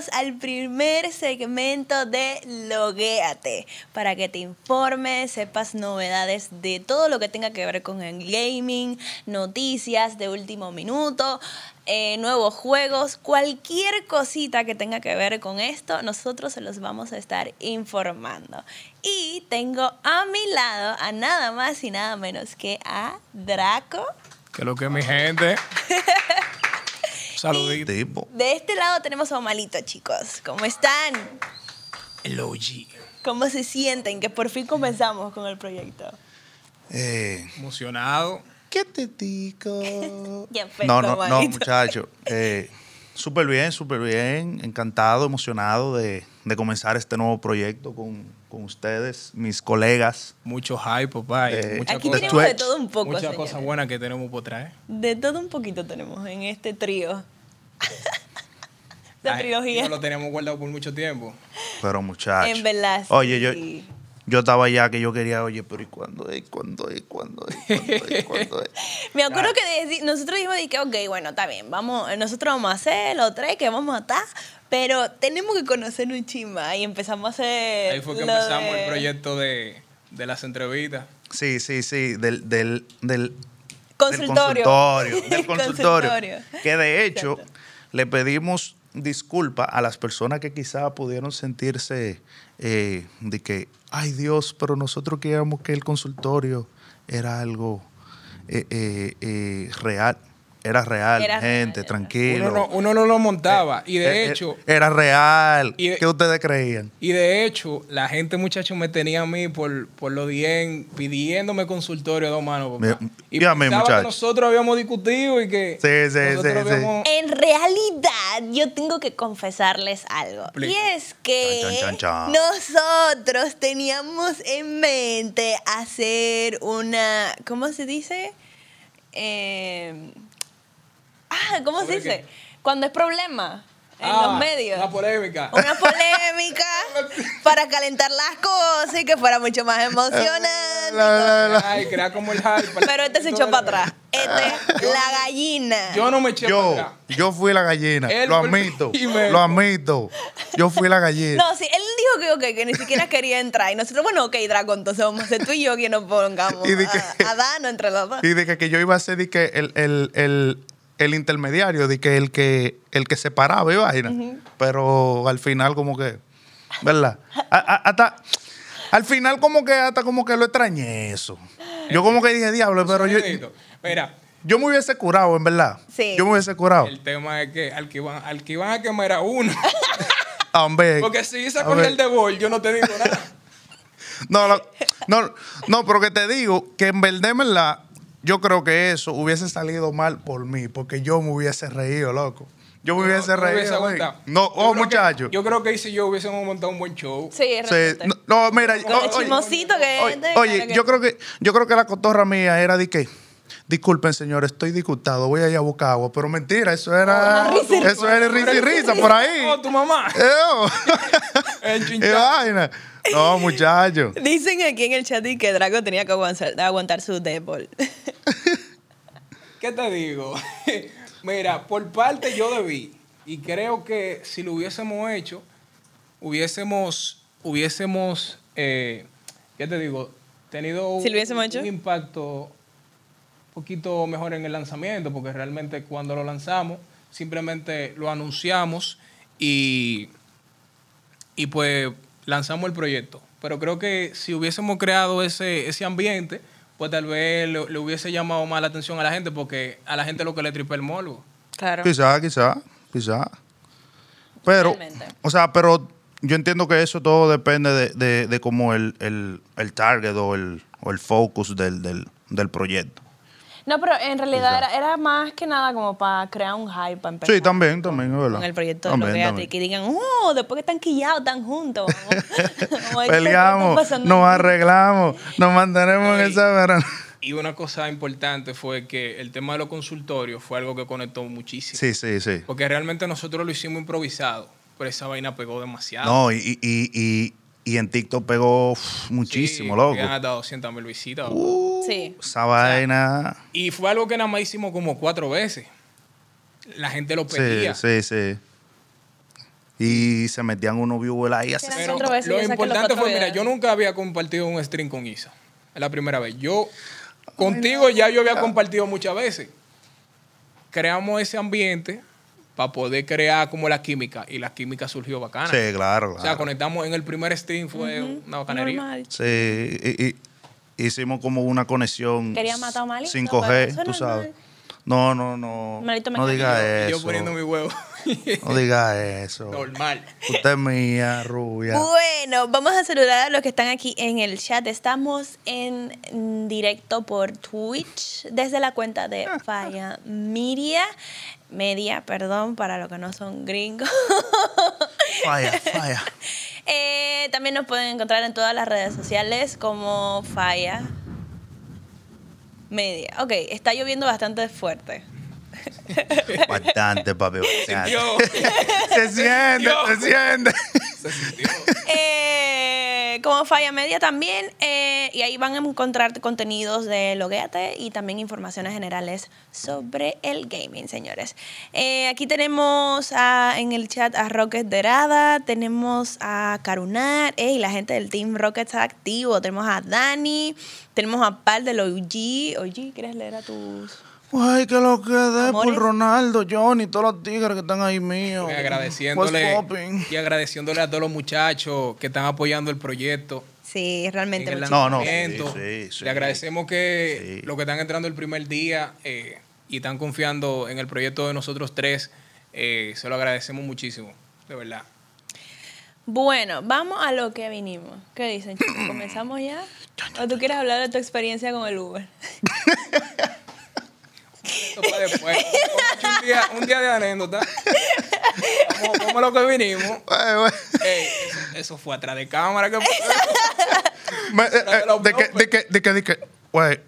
bienvenidos al primer segmento de Loguéate, para que te informes, sepas novedades de todo lo que tenga que ver con el gaming, noticias de último minuto, eh, nuevos juegos, cualquier cosita que tenga que ver con esto, nosotros se los vamos a estar informando. Y tengo a mi lado a nada más y nada menos que a Draco. Que lo que mi gente. Saludito. Tipo. De este lado tenemos a Omalito, chicos. ¿Cómo están? El OG. ¿Cómo se sienten que por fin comenzamos con el proyecto? Eh, Emocionado. ¿Qué te digo? Ya no, no, no, muchacho. Eh, súper bien, súper bien. Encantado, emocionado de, de comenzar este nuevo proyecto con, con ustedes, mis colegas. Mucho hype, papá. Eh, muchas Aquí cosa- tenemos de todo un poco. muchas cosas buenas que tenemos por traer. De todo un poquito tenemos en este trío. de Ay, trilogía. No lo teníamos guardado por mucho tiempo. Pero muchachos. En verdad, Oye, yo, yo estaba ya que yo quería, oye, pero ¿y cuándo es? ¿Cuándo es? ¿Cuándo es? ¿Cuándo es? ¿Cuándo es? Me acuerdo que nosotros dijimos que, ok, bueno, está bien, vamos, nosotros vamos a hacer los tres que vamos a estar, pero tenemos que conocer un chisma y empezamos a hacer. Ahí fue que empezamos de- el proyecto de, de las entrevistas. Sí, sí, sí, del, del, del, Consultorio. Del consultorio. Del consultorio. Consultorio. Que de hecho, Exacto. le pedimos disculpa a las personas que quizá pudieron sentirse eh, de que, ay Dios, pero nosotros queríamos que el consultorio era algo eh, eh, eh, real. Era real, Era gente, real, tranquilo. Uno no, uno no lo montaba. Y Eh, de eh, hecho, Era real. y de- ¿Qué ustedes creían? y de hecho, la gente, muchachos, me tenía a mí por, por los 10 pidiéndome consultorio de dos manos, Y y a mí, que nosotros habíamos discutido y que Sí, sí, sí, sí. habíamos- En realidad, yo tengo que confesarles algo. Y es que Chan, chan, chan, chan. nosotros teníamos en mente hacer una. ¿Cómo se dice? Eh, ¿cómo se ¿Sobre dice? qué? Cuando es problema en Ah, los medios. Una polémica. Una polémica para calentar las cosas y que fuera mucho más emocionante. La, la, la. Ay, crea como el hype. Pero este se echó para atrás. Este, la gallina. Yo no me eché para Yo, atrás. yo fui la gallina. Él lo admito. Lo admito. Yo fui la gallina. No, sí, él dijo que, ni siquiera quería entrar. Y nosotros, bueno, ok, Draco, entonces vamos a ser tú y yo quien nos pongamos Y de a, que- a darnos entre los dos. Y de que, que yo iba a ser de que el, el, el, el intermediario, de que el que el que separaba y vaina. Pero al final como que, ¿verdad? A- a- hasta, al final como que hasta como que lo extrañé eso. Yo como que dije, diablo, pero yo. Mira, yo me hubiese curado, en verdad. Sí. Yo me hubiese curado. el tema es que al que iban, al que iban a quemar era uno. Ah, hombre. Porque si se A con el de gol, yo no te digo nada. No, no, no, no, pero que te digo que en verdad, en verdad, yo creo que eso hubiese salido mal por mí, porque yo me hubiese reído, loco. Yo me hubiese No, hubiese reído, güey. aguantado. No, Yo oh, creo que- muchacho. Yo creo que si yo hubiésemos montado un buen show. Sí, Sí, realmente. no, no, mira, Con el oye, chismosito que oye, de- oye, que- yo creo que yo creo que la cotorra mía era de que disculpen, señor, estoy disgustado, voy a ir a buscar agua, pero mentira, eso era eso era risa y risa por ahí. Oh, tu mamá. Eo. El Qué chinchón. vaina. No, muchacho. Dicen aquí en el chat y que Draco tenía que aguantar, aguantar su débol. ¿Qué te digo? Mira, por parte yo debí. Y creo que si lo hubiésemos hecho, hubiésemos, hubiésemos, eh, ¿qué te digo? Tenido Si lo hubiésemos un, hecho. un impacto un poquito mejor en el lanzamiento, porque realmente cuando lo lanzamos, simplemente lo anunciamos y, y pues lanzamos el proyecto. Pero creo que si hubiésemos creado ese, ese ambiente, pues tal vez le, le hubiese llamado más la atención a la gente, porque a la gente lo que le tripa el morbo. Claro. Quizá, quizá, quizá. Pero, Realmente. o sea, pero yo entiendo que eso todo depende de, de, de como el, el, el target o el, o el focus del, del, del proyecto. No, pero en realidad era, era más que nada como para crear un hype, para empezar. Sí, también, también, es verdad. Con el proyecto de También, también. que digan, oh, después que están quillados, están juntos. vamos- Peleamos, nos aquí". arreglamos, nos mantenemos en esa verano. Y una cosa importante fue que el tema de los consultorios fue algo que conectó muchísimo. Sí, sí, sí. Porque realmente nosotros lo hicimos improvisado, pero esa vaina pegó demasiado. No, y, y, y, y, en TikTok pegó uf, muchísimo, Sí, loco. Llegan hasta 200 mil visitas. Uh, Sí. Esa vaina. Y fue algo que nada más hicimos como cuatro veces. La gente lo Sí, pedía. sí, sí. Y se metían unos viewers ahí así. Pero lo importante fue, mira, yo nunca había compartido un stream con Isa. Es la primera vez. Yo, contigo ya yo había compartido muchas veces. Creamos ese ambiente para poder crear como la química. Y la química surgió bacana. Sí, claro, O sea, claro. conectamos en el primer stream, fue una bacanería. Normal. Sí, y, y- hicimos como una conexión Quería matar a Malito, 5G, pero eso tú es sabes. No, no, no. Malito me no diga eso. yo poniendo mi huevo. No diga eso. Normal. Usted es mía, rubia. Bueno, vamos a saludar a los que están aquí en el chat. Estamos en directo por Twitch desde la cuenta de Falla Media. Media, perdón, para los que no son gringos. Falla, falla. Eh, también nos pueden encontrar en todas las redes sociales como Falla Media. Ok, está lloviendo bastante fuerte. Bastante, papi. bastante. Se siente, se siente. se sintió. Eh, como Falla Media también. eh, y ahí van a encontrar contenidos de Logueate y también informaciones generales sobre el gaming, señores. Eh, aquí tenemos a- en el chat a Rocket Dorada, tenemos a Carunar, y la gente del Team Rocket está activo. Tenemos a Dani, tenemos a Pal del OG. OG, ¿quieres leer a tus...? Ay, que lo que dé por Ronaldo, Johnny, todos los tigres que están ahí míos. Y agradeciéndole, y agradeciéndole a todos los muchachos que están apoyando el proyecto. Sí, realmente. en el No, no. lanzamiento. Sí, sí, sí. Le agradecemos que Sí. los que están entrando el primer día eh, y están confiando en el proyecto de nosotros tres, eh, se lo agradecemos muchísimo, de verdad. Bueno, vamos a lo que vinimos. ¿Qué dicen, chicos? ¿Comenzamos ya? ¿O tú quieres hablar de tu experiencia con el Uber? Esto para después. Vamos a un, día, un día de anécdota. Como, como lo que vinimos. Ey, eso, eso fue atrás de cámara. Que Me- eh, eh, De que, de que, de que, de que, güey.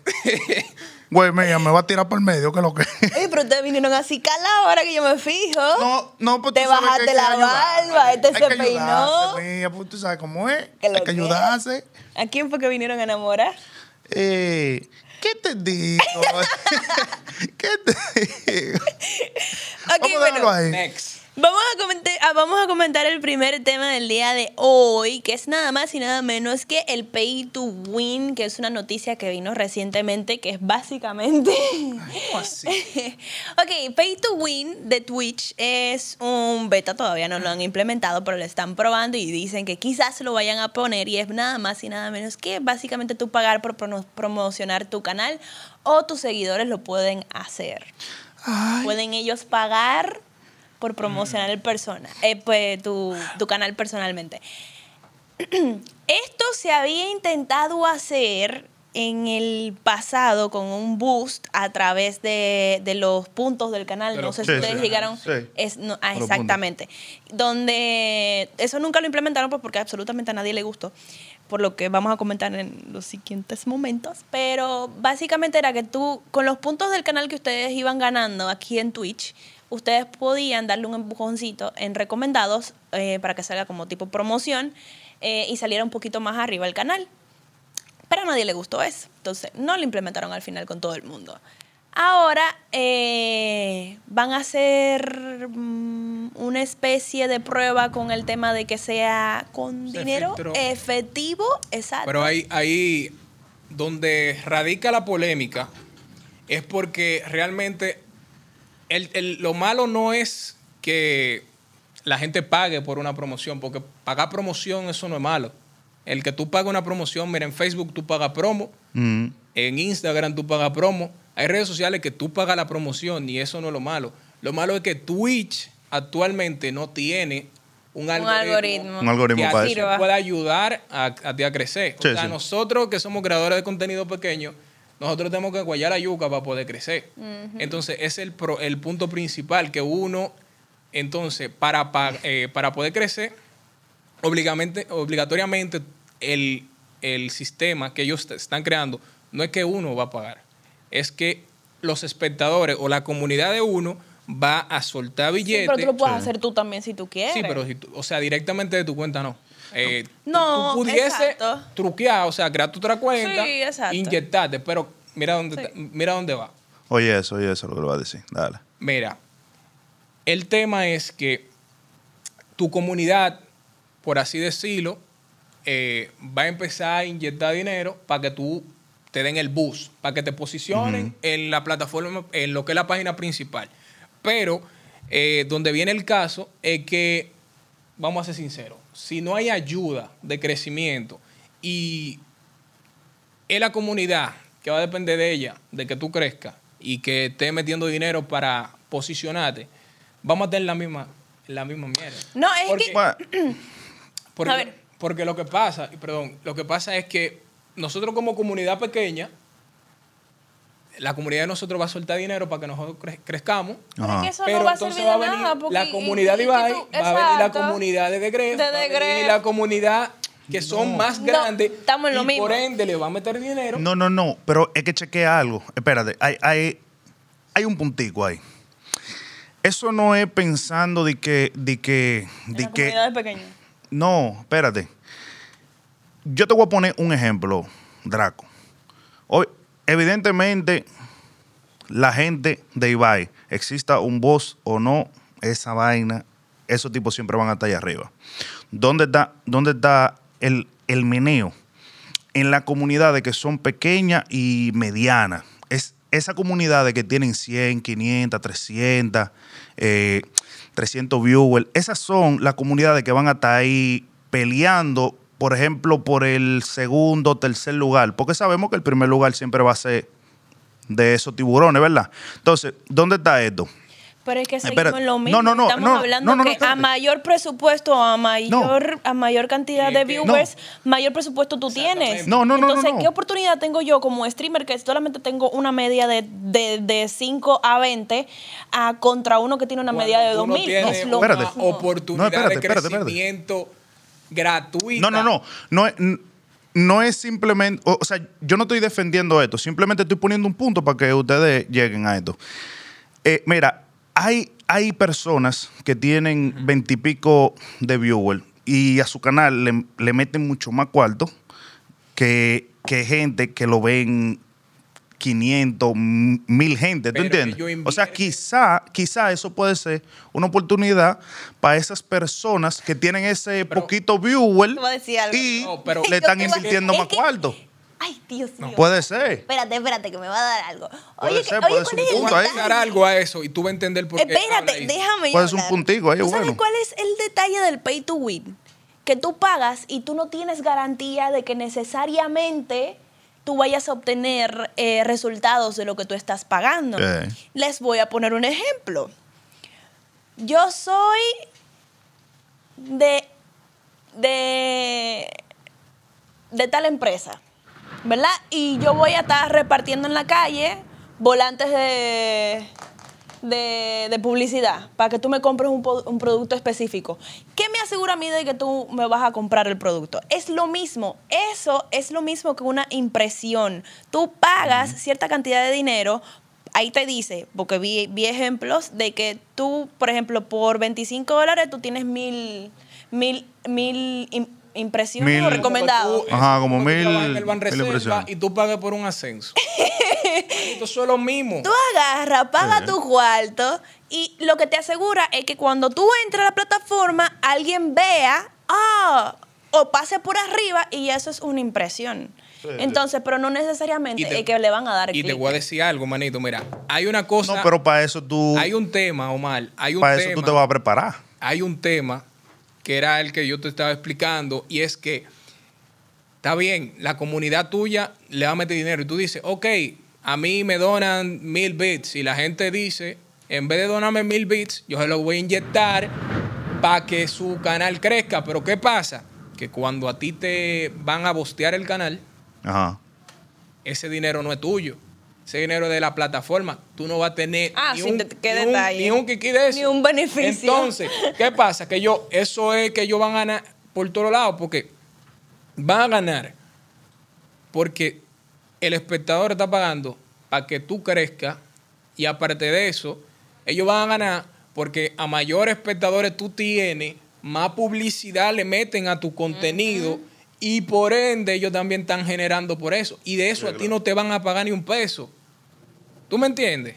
Güey, mía, me va a tirar por el medio, que lo que. Oye, pero ustedes vinieron así calados ahora que yo me fijo. No, no, pues Te tú sabes bajaste que hay que la barba, este Hay se que peinó. ayudarse, mía, pues tú sabes cómo es. Que Hay que que- ayudarse. ¿A quién fue que vinieron a enamorar? Eh, ¿Qué te digo? ¿Qué te digo? Ok, Vamos bueno. ahí. Next. Vamos a, comentar, ah, vamos a comentar el primer tema del día de hoy, que es nada más y nada menos que el Pay to Win, que es una noticia que vino recientemente, que es básicamente... ¿Cómo así? ok, Pay to Win de Twitch es un beta, todavía no lo han implementado, pero lo están probando y dicen que quizás lo vayan a poner y es nada más y nada menos que básicamente tú pagar por promocionar tu canal o tus seguidores lo pueden hacer. Ay, Pueden ellos pagar por promocionar el persona, eh, pues, tu, tu canal personalmente. Esto se había intentado hacer en el pasado con un boost a través de, de los puntos del canal. No sé si Sí, ustedes sí. llegaron. Sí. Es, no, ah, exactamente. Donde eso nunca lo implementaron pues, porque absolutamente a nadie le gustó. Por lo que vamos a comentar en los siguientes momentos. Pero básicamente era que tú, con los puntos del canal que ustedes iban ganando aquí en Twitch, ustedes podían darle un empujoncito en recomendados eh, para que salga como tipo promoción eh, y saliera un poquito más arriba el canal. Pero a nadie le gustó eso. Entonces, no lo implementaron al final con todo el mundo. Ahora eh, van a hacer mm, una especie de prueba con el tema de que sea con Se dinero filtró. efectivo. Exacto. Pero ahí, ahí donde radica la polémica es porque realmente el- el- lo malo no es que la gente pague por una promoción, porque pagar promoción eso no es malo. El que tú pagas una promoción, mira, en Facebook tú pagas promo, mm, en Instagram tú pagas promo. Hay redes sociales que tú pagas la promoción y eso no es lo malo. Lo malo es que Twitch actualmente no tiene un un algoritmo. Un algoritmo que para eso. Pueda ayudar a, a ti a crecer. Sí, o sea, sí. nosotros que somos creadores de contenido pequeño, nosotros tenemos que guayar la yuca para poder crecer. Entonces, ese es el, pro- el punto principal, que uno, entonces, para, pa- eh, para poder crecer, obligamente, obligatoriamente el, el sistema que ellos están creando no es que uno va a pagar, es que los espectadores o la comunidad de uno va a soltar Sí, billetes. pero tú lo puedes Sí. hacer tú también si tú quieres. Sí, pero si tú- o sea, directamente de tu cuenta no. Eh, No, tú pudieses exacto. truquear, o sea, crear tu otra cuenta, Sí, exacto. inyectarte, pero mira dónde, Sí. mira dónde va. Oye, eso, oye, eso es lo que le voy a decir. Dale. Mira, el tema es que tu comunidad, por así decirlo, eh, va a empezar a inyectar dinero para que tú te den el bus, para que te posicionen en la plataforma, en lo que es la página principal. Pero eh, donde viene el caso es que, vamos a ser sinceros, si no hay ayuda de crecimiento y es la comunidad que va a depender de ella, de que tú crezcas y que estés metiendo dinero para posicionarte, vamos a tener la misma, la misma mierda. No, es Porque- que. Porque, A ver. porque lo que pasa, perdón, lo que pasa es que nosotros como comunidad pequeña, la comunidad de nosotros va a soltar dinero para que nosotros cre- crezcamos. Pero eso Pero no va a entonces servir va a de venir nada. la comunidad de Ibai, va a venir la comunidad de De va a venir la comunidad que son más No, grandes estamos en lo y mismo. por ende le va a meter dinero. no, no, no, pero es que chequea algo. Espérate, hay, hay, hay un puntico ahí. Eso no es pensando de que, de que, En de la que, comunidad pequeña. no, espérate. Yo te voy a poner un ejemplo, Draco. Hoy, evidentemente, la gente de Ibai, exista un boss o no, esa vaina, esos tipos siempre van a estar allá arriba. ¿Dónde está, dónde está el, el meneo? En las comunidades que son pequeñas y medianas. Es esa comunidad que tienen 100, 500, 300, eh, 300 viewers. Esas son las comunidades que van a estar ahí peleando, por ejemplo, por el segundo, tercer lugar. Porque sabemos que el primer lugar siempre va a ser de esos tiburones, ¿verdad? Entonces, ¿dónde está esto? Pero es que Espera, seguimos en lo mismo. no, no, no, Estamos no, hablando no, no, no, que a mayor presupuesto, a mayor, a mayor cantidad de viewers, mayor presupuesto tú tienes. No, no, no, no, Entonces, no. ¿qué oportunidad tengo yo como streamer que solamente tengo una media de, de, de 5 a 20 a contra uno que tiene una media de Cuando tú no 2000? tienes es lo Espérate. oportunidad No, espérate, de espérate, espérate. Gratuita. No, no, no. No es, no es simplemente. O, o sea, yo no estoy defendiendo esto. Simplemente estoy poniendo un punto para que ustedes lleguen a esto. Eh, mira, hay, hay personas que tienen veintipico de viewers y a su canal le, le meten mucho más cuarto que, que gente que lo ven 500, mil gente, ¿tú Pero entiendes? O sea, quizá, quizá eso puede ser una oportunidad para esas personas que tienen ese Pero- poquito viewer y No, pero- le están invirtiendo es más que- cuarto. Ay, Dios mío. Puede ser. Espérate, espérate, que me va a dar algo. Puede Oye, ser, que- oye, puede ¿cuál ser es un punto ahí. Dar algo a eso y tú vas a entender por qué. Espérate, déjame yo Puede ser un puntico ahí, ¿Tú bueno. ¿Sabes cuál es el detalle del pay to win? Que tú pagas y tú no tienes garantía de que necesariamente tú vayas a obtener eh, resultados de lo que tú estás pagando. Eh. Les voy a poner un ejemplo. Yo soy de, de, de tal empresa, ¿verdad? Y yo voy a estar repartiendo en la calle volantes de, de, de publicidad para que tú me compres un, producto específico. ¿Qué me asegura a mí de que tú me vas a comprar el producto? Es lo mismo. Eso es lo mismo que una impresión. Tú pagas cierta cantidad de dinero. Ahí te dice, porque vi, vi ejemplos de que tú, por ejemplo, por 25 dólares tú tienes mil, mil, mil im- impresiones Mil- o recomendados. Tú- Ajá, como mil- impresiones. y tú pagas por un ascenso. Esto es lo mismo. Tú agarras, pagas Sí. tu cuarto y lo que te asegura es que cuando tú entres a la plataforma, alguien vea, ah, o pase por arriba y eso es una impresión. Sí, Entonces, pero no necesariamente Y te- es que le van a dar Y te voy a decir algo, manito. Mira, hay una cosa. No, pero para eso tú, hay un tema, Omar. Hay un para tema. eso tú te vas a preparar. hay un tema que era el que yo te estaba explicando y es que está bien, la comunidad tuya le va a meter dinero y tú dices, ok, a mí me donan mil bits y la gente dice, en vez de donarme mil bits, yo se los voy a inyectar para que su canal crezca. Pero ¿qué pasa? Que cuando a ti te van a bostear el canal, Ajá. ese dinero no es tuyo. Ese dinero es de la plataforma. Tú no vas a tener Ah, ni, un, te- un- ni un kiki de eso. Ni un beneficio. Entonces, ¿qué pasa? Que yo, eso es que ellos van a ganar por todos lados, porque van a ganar porque el espectador está pagando para que tú crezcas y aparte de eso, ellos van a ganar porque a mayores espectadores tú tienes, más publicidad le meten a tu contenido y por ende ellos también están generando por eso. Y de eso a ti no te van a pagar ni un peso. ¿Tú me entiendes?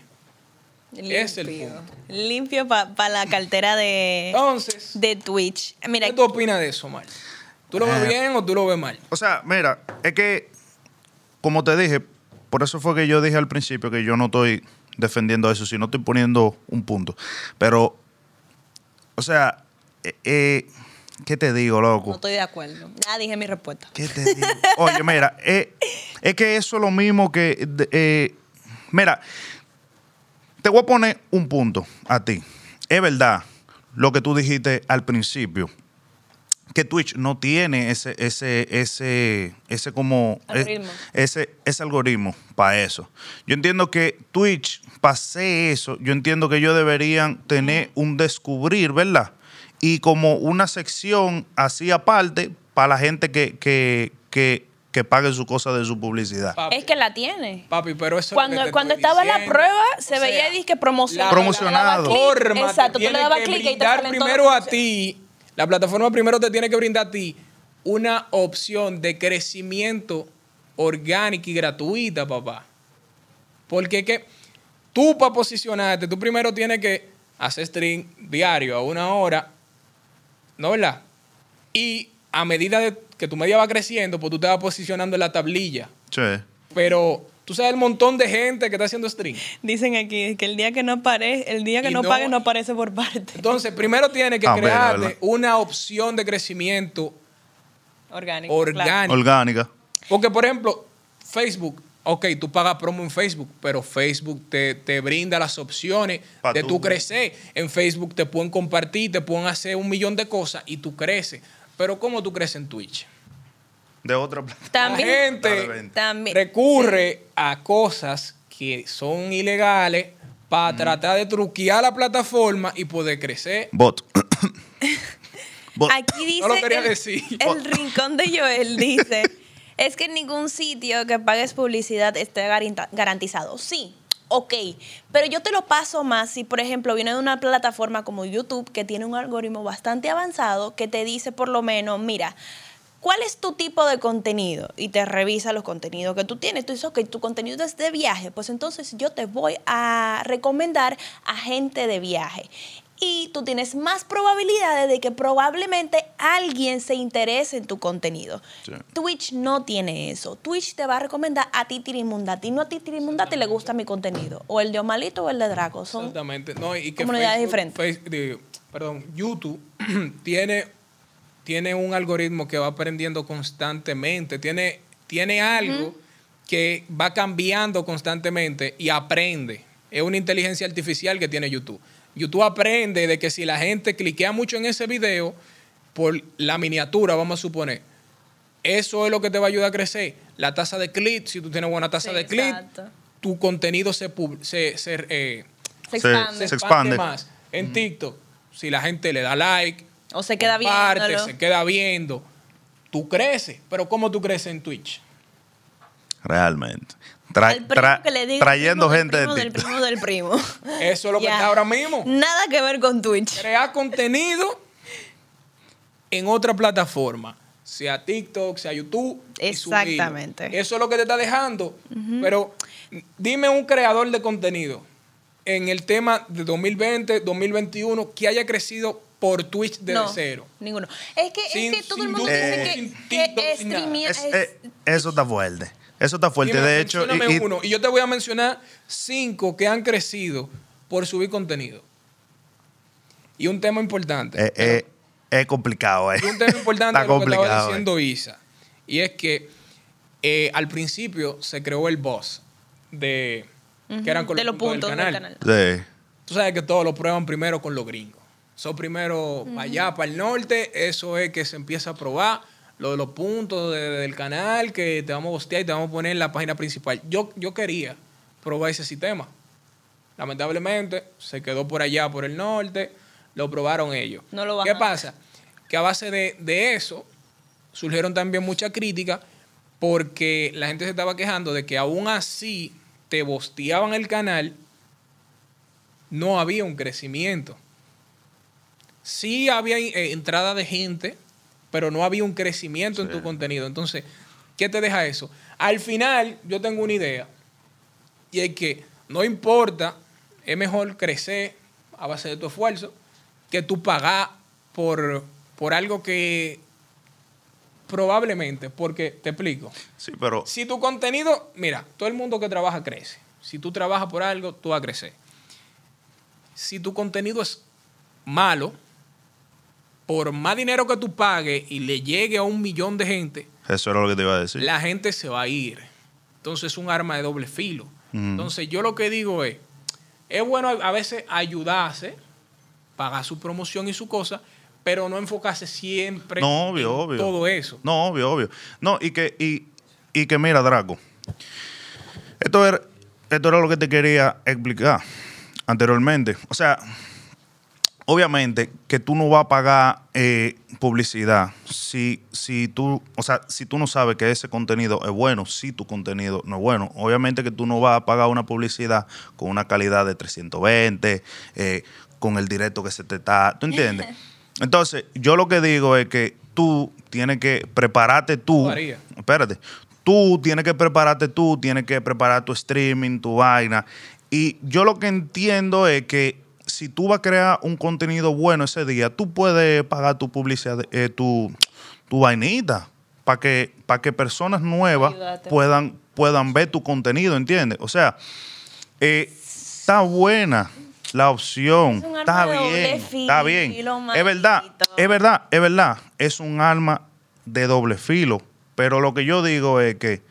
Es el Limpio. punto. Limpio para la cartera de, Entonces, de Twitch. Mira, ¿qué tú opinas de eso, Mar? ¿Tú lo ves Eh, bien o tú lo ves mal? O sea, mira, es que, como te dije, por eso fue que yo dije al principio que yo no estoy defendiendo eso, sino estoy poniendo un punto. Pero, o sea, eh, eh, ¿qué te digo, loco? no estoy de acuerdo. Ya dije mi respuesta. ¿Qué te digo? Oye, mira, eh, es que eso es lo mismo que. mira, te voy a poner un punto a ti. Es verdad lo que tú dijiste al principio. Que Twitch no tiene ese, ese, ese, ese como Algoritmo. eh, ese, ese algoritmo para eso. Yo entiendo que Twitch, para hacer eso, yo entiendo que ellos deberían tener un descubrir, ¿verdad? Y como una sección así aparte para la gente que, que, que, que pague su cosa de su publicidad. Papi, Es que la tiene. papi, pero eso es Cuando, cuando estaba la diciendo. prueba, O se sea, veía disque promocionado. la Promocionado. plataforma Exacto, te tú le dabas clic y te primero a ti, la plataforma primero te tiene que brindar a ti una opción de crecimiento orgánica y gratuita, papá. Porque es que tú para posicionarte, tú primero tienes que hacer stream diario a una hora, ¿no verdad? Y a medida de que tu media va creciendo, pues tú te vas posicionando en la tablilla. Sí. Pero tú sabes el montón de gente que está haciendo stream. Dicen aquí que el día que no aparece, el día que no, no- pague no aparece por parte. Entonces, primero tienes que Ah, crearte una opción de crecimiento Orgánico. orgánico. Orgánica. Porque, por ejemplo, Facebook, ok, tú pagas promo en Facebook, pero Facebook te, te brinda las opciones Pa' de tú. tú crecer. En Facebook te pueden compartir, te pueden hacer un millón de cosas y tú creces. Pero ¿cómo tú creces en Twitch? De otra plataforma. También. La gente También. recurre a cosas que son ilegales para tratar de truquear la plataforma y poder crecer. Bot. Bot. Aquí dice. No lo quería el, decir. El rincón de Joel dice: Es que en ningún sitio que pagues publicidad esté garantizado. Sí, ok. Pero yo te lo paso más si, por ejemplo, viene de una plataforma como YouTube que tiene un algoritmo bastante avanzado que te dice, por lo menos, mira. ¿Cuál es tu tipo de contenido? Y te revisa los contenidos que tú tienes. Tú dices, ok, tu contenido es de viaje. Pues entonces yo te voy a recomendar a gente de viaje. Y tú tienes más probabilidades de que probablemente alguien se interese en tu contenido. Sí. Twitch no tiene eso. Twitch te va a recomendar a ti Tirimunda. A ti no a ti Tirimunda te le gusta mi contenido. O el de Omalito o el de Draco. Son Exactamente. No, y que comunidades Facebook- diferentes. Perdón, YouTube tiene, tiene un algoritmo que va aprendiendo constantemente. Tiene, tiene algo que va cambiando constantemente y aprende. Es una inteligencia artificial que tiene YouTube. YouTube aprende de que si la gente cliquea mucho en ese video, por la miniatura, vamos a suponer, eso es lo que te va a ayudar a crecer. La tasa de clic, si tú tienes buena tasa Sí, de clic, tu contenido se, se, se, eh, se Se- expande. se se expande, expande. más. En TikTok, si la gente le da like, o se queda viéndolo. se queda viendo, tú creces. Pero ¿cómo tú creces en Twitch? Realmente. Tra- Al primo tra- que le diga trayendo primo del gente primo de del primo del primo. Eso es lo que está ahora mismo. Nada que ver con Twitch. Crear contenido en otra plataforma, sea TikTok, sea YouTube. y. Exactamente. Eso es lo que te está dejando. Pero dime un creador de contenido en el tema de 2020, 2021 que haya crecido por Twitch desde no, cero. ninguno. Es que, Sin- es que todo el mundo dice que, que Es- es- eh, eso está fuerte. Eso está fuerte. Dime, de hecho, y- y- uno. Y yo te voy a mencionar cinco que han crecido por subir contenido. Y un tema importante. eh, eh, es complicado. Eh. Y un tema importante está lo que estaba complicado. eh. diciendo Isa. Y es que eh, al principio se creó el boss de que eran con de los puntos del del canal. canal. Sí. Tú sabes que todos lo prueban primero con los gringos. Son primero para allá, para el norte. Eso es que se empieza a probar lo de los puntos de- del canal que te vamos a hostear y te vamos a poner en la página principal. Yo, yo quería probar ese sistema. Lamentablemente se quedó por allá, por el norte. Lo probaron ellos. No lo ¿Qué pasa? Que a base de, de eso surgieron también muchas críticas porque la gente se estaba quejando de que aún así te bosteaban el canal no había un crecimiento. Sí había eh, entrada de gente, pero no había un crecimiento en tu contenido. Entonces, ¿qué te deja eso? Al final, yo tengo una idea, y es que no importa es mejor crecer a base de tu esfuerzo que tú pagar por, por algo que probablemente, porque te explico. Sí, pero Si tu contenido, mira, todo el mundo que trabaja crece. Si tú trabajas por algo, tú vas a crecer. Si tu contenido es malo, por más dinero que tú pagues y le llegue a un millón de gente, eso era lo que te iba a decir. la gente se va a ir. Entonces es un arma de doble filo. Entonces yo lo que digo es, es bueno a veces ayudarse, pagar su promoción y su cosa, pero no enfocarse siempre No, obvio, en obvio. todo eso. No, obvio, obvio. No, y que, y, y que mira, Draco. Esto era, esto era lo que te quería explicar anteriormente. O sea, obviamente que tú no vas a pagar eh, publicidad si, si tú, o sea, si tú no sabes que ese contenido es bueno, si tu contenido no es bueno. Obviamente que tú no vas a pagar una publicidad con una calidad de 320, eh, con el directo que se te está, ¿tú entiendes? Entonces, yo lo que digo es que tú tienes que prepararte tú. Lo haría. Espérate. Tú tienes que prepararte tú, tienes que preparar tu streaming, tu vaina. Y yo lo que entiendo es que si tú vas a crear un contenido bueno ese día, tú puedes pagar tu publicidad, eh, tu, tu vainita, para que, para que personas nuevas Ayúdate. puedan, puedan ver tu contenido, ¿entiendes? O sea, eh, está buena la opción, Es un arma está bien, está bien. Es verdad, es verdad, es verdad, es un arma de doble filo, pero lo que yo digo es que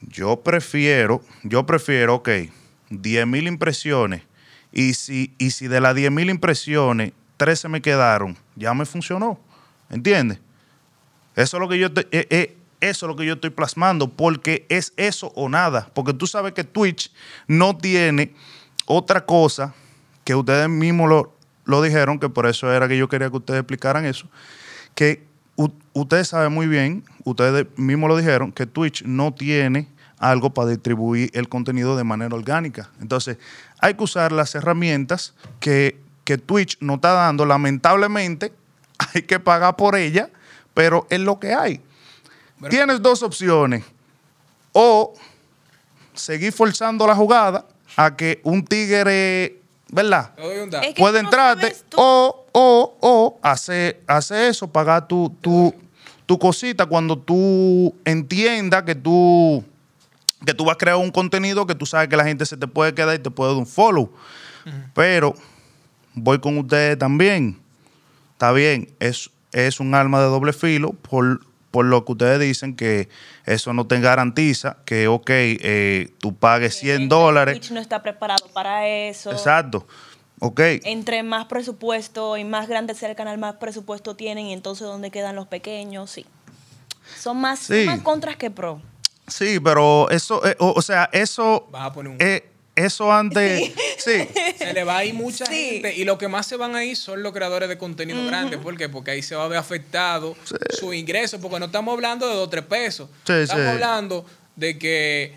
yo prefiero, yo prefiero, ok, 10 mil impresiones. Y si, y si de las 10 mil impresiones, 13 me quedaron, ya me funcionó. ¿Entiendes? Eso es lo que yo estoy, eh, eh, eso es lo que yo estoy plasmando, porque es eso o nada. Porque tú sabes que Twitch no tiene otra cosa que ustedes mismos lo, lo dijeron, que por eso era que yo quería que ustedes explicaran eso, que ustedes saben muy bien, ustedes mismos lo dijeron, que Twitch no tiene algo para distribuir el contenido de manera orgánica. Entonces, hay que usar las herramientas que, que Twitch nos está dando. Lamentablemente, hay que pagar por ella, pero es lo que hay. Tienes dos opciones. O seguir forzando la jugada a que un tigre, ¿verdad? Es que puede no entrarte o, o, o hacer hace eso, pagar tu, tu, tu cosita cuando tú entiendas que tú, que tú vas a crear un contenido que tú sabes que la gente se te puede quedar y te puede dar un follow. Pero voy con ustedes también. Está bien, es, es un arma de doble filo por, por lo que ustedes dicen que eso no te garantiza que, ok, eh, tú pagues 100 dólares. Twitch no está preparado para eso. Exacto. Ok. Entre más presupuesto y más grande sea el canal, más presupuesto tienen y entonces ¿dónde quedan los pequeños? Sí. Son más, Sí. más contras que pro. Sí, pero eso, eh, o, o sea, eso, Vas a poner un- eh, eso antes, sí. Se le va a ir mucha Sí. gente y lo que más se van a ir son los creadores de contenido grandes. ¿Por qué? Porque ahí se va a ver afectado su ingreso, porque no estamos hablando de dos o tres pesos. Sí, estamos sí. hablando de que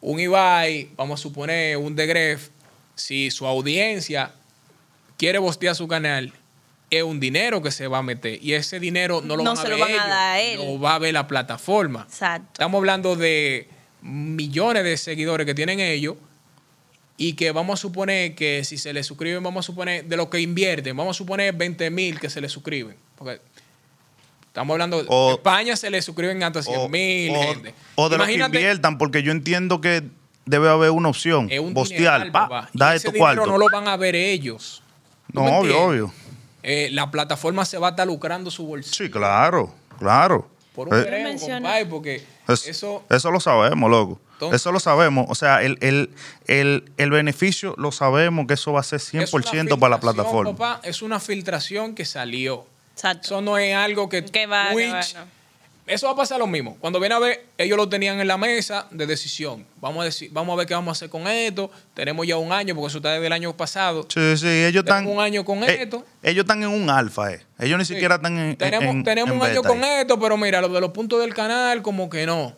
un Ibai, vamos a suponer, un Degref, si su audiencia quiere bostear su canal, es un dinero que se va a meter. Y ese dinero no lo No van a se ver lo van a dar a él. lo va a ver la plataforma. Exacto. Estamos hablando de millones de seguidores que tienen ellos y que vamos a suponer que si se les suscriben, vamos a suponer de lo que invierten, vamos a suponer 20 mil que se les suscriben. Porque estamos hablando, O- España se les suscriben hasta 100 mil o- gente. o de lo Imagínate, que inviertan, porque yo entiendo que debe haber una opción. es un Bostear, dineral, pa. Y da ese tu dinero cuarto. no lo van a ver ellos. ¿Tú No, obvio, entiendes? obvio. Eh, la plataforma se va a estar lucrando su bolsillo. Sí, claro, claro. Por un Eh, creo, Menciona- compadre, porque es- eso... eso lo sabemos, loco. Entonces- eso lo sabemos. O sea, el, el, el, el beneficio lo sabemos que eso va a ser 100% es una para la plataforma. papá, es una filtración que salió. Exacto. Eso no es algo que Que va, que Twitch. va, no. Eso va a pasar lo mismo. Cuando viene a ver, ellos lo tenían en la mesa de decisión. Vamos a, decir, vamos a ver qué vamos a hacer con esto. Tenemos ya un año, porque eso está desde el año pasado. Sí, sí, ellos están. Tenemos un año con eh, esto. Ellos están en un alfa, eh. Ellos ni siquiera están en. tenemos en- tenemos en un año con ahí. esto, pero mira, lo de los puntos del canal, como que no.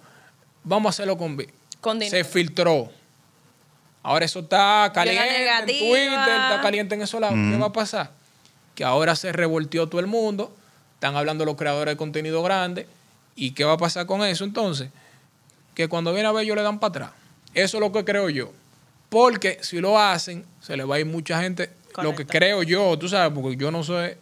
Vamos a hacerlo con, vi- Con Se filtró. Ahora eso está caliente en. Twitter, está caliente en esos lados. ¿Qué va a pasar? Que ahora se revolteó todo el mundo. Están hablando los creadores de contenido grande. ¿Y qué va a pasar con eso entonces? Que cuando viene a ver ellos le dan para atrás. Eso es lo que creo yo. Porque si lo hacen, se le va a ir mucha gente. Lo que creo yo, tú sabes, porque yo no sé.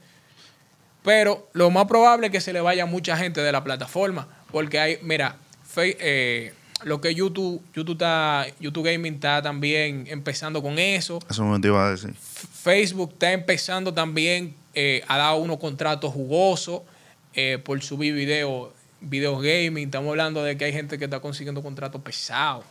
Pero lo más probable es que se le vaya mucha gente de la plataforma. Porque hay, mira, Fe- eh, lo que YouTube, YouTube, está, YouTube Gaming está también empezando con eso. Eso me iba a decir. Facebook está empezando también eh, a dar unos contratos jugosos eh, por subir video, videos gaming. Estamos hablando de que hay gente que está consiguiendo contratos pesados.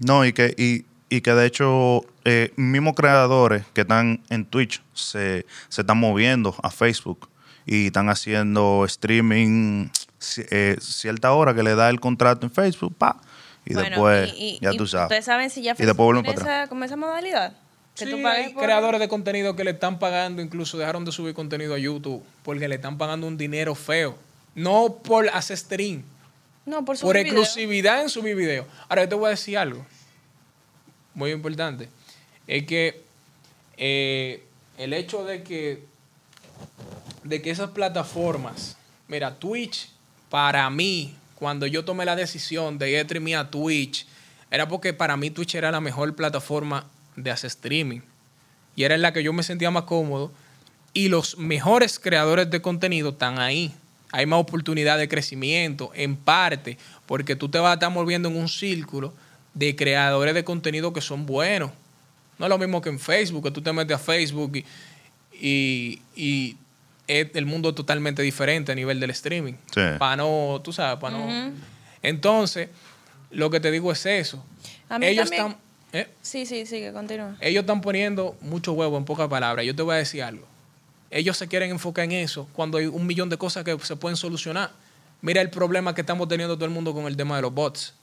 No, y que, y, y que de hecho, eh, mismos creadores que están en Twitch se, se están moviendo a Facebook y están haciendo streaming eh, cierta hora que le da el contrato en Facebook, pa, y Bueno, después, y- y- ya y tú sabes. Ustedes saben si ya Y después vuelven tiene para atrás. esa, como esa modalidad. Que Sí, tú pagues hay por- creadores de contenido que le están pagando, incluso dejaron de subir contenido a YouTube porque le están pagando un dinero feo. No por hacer stream, No, por por exclusividad en subir video. Ahora, yo te voy a decir algo muy importante. Es que eh, el hecho de que, de que esas plataformas, mira, Twitch, para mí, cuando yo tomé la decisión de ir a a Twitch, era porque para mí Twitch era la mejor plataforma de hacer streaming. Y era en la que yo me sentía más cómodo. Y los mejores creadores de contenido están ahí. Hay más oportunidad de crecimiento, en parte, porque tú te vas a estar moviendo en un círculo de creadores de contenido que son buenos. No es lo mismo que en Facebook, que tú te metes a Facebook y, y, y es el mundo totalmente diferente a nivel del streaming. Sí. Para no, tú sabes, para no. Entonces, lo que te digo es eso. A mí Ellos también- están. ¿eh? Sí, sí, sigue, continúa. Ellos están poniendo mucho huevo en pocas palabras. Yo te voy a decir algo. Ellos se quieren enfocar en eso cuando hay un millón de cosas que se pueden solucionar. Mira el problema que estamos teniendo todo el mundo con el tema de los bots.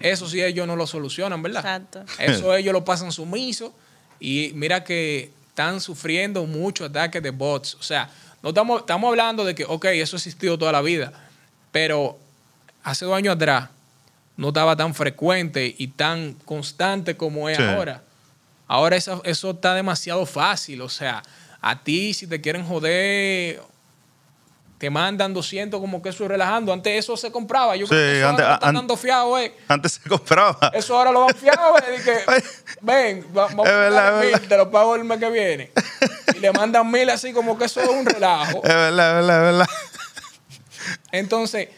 Eso sí ellos no lo solucionan, ¿verdad? Exacto. Eso ellos lo pasan sumiso y mira que están sufriendo muchos ataques de bots. O sea, no estamos, estamos hablando de que, ok, eso ha existido toda la vida, pero hace dos años atrás no estaba tan frecuente y tan constante como es Sí. ahora. Ahora eso, eso está demasiado fácil. O sea, a ti si te quieren joder, te mandan 200 como que eso es relajando. Antes eso se compraba. Yo Sí, creo que eso antes- ahora lo están an- dando fiado, eh. Antes se compraba. Eso ahora lo han fiado, eh, que, ven, va- vamos a pagar mil, te lo pago el mes que viene. Y le mandan mil así como que eso es un relajo. Es verdad, es verdad, es verdad. Entonces,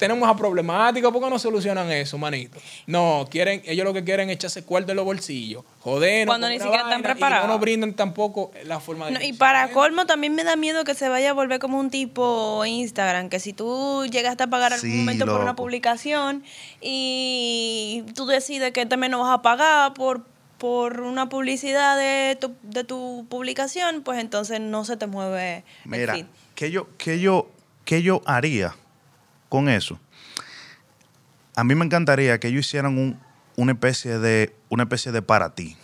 tenemos a problemática, ¿por qué no solucionan eso, manito? No, quieren, ellos lo que quieren es echarse cuarto en los bolsillos, joder, Cuando ni siquiera están preparados. Y no nos brindan tampoco la forma de No, y para colmo también me da miedo que se vaya a volver como un tipo Instagram, que si tú llegaste a pagar algún Sí, momento por una publicación y tú decides que también no vas a pagar por, por una publicidad de tu, de tu publicación, pues entonces no se te mueve Mira, el feed. ¿qué yo, qué yo, qué yo haría con eso? A mí me encantaría que ellos hicieran un, una especie de una especie de para ti.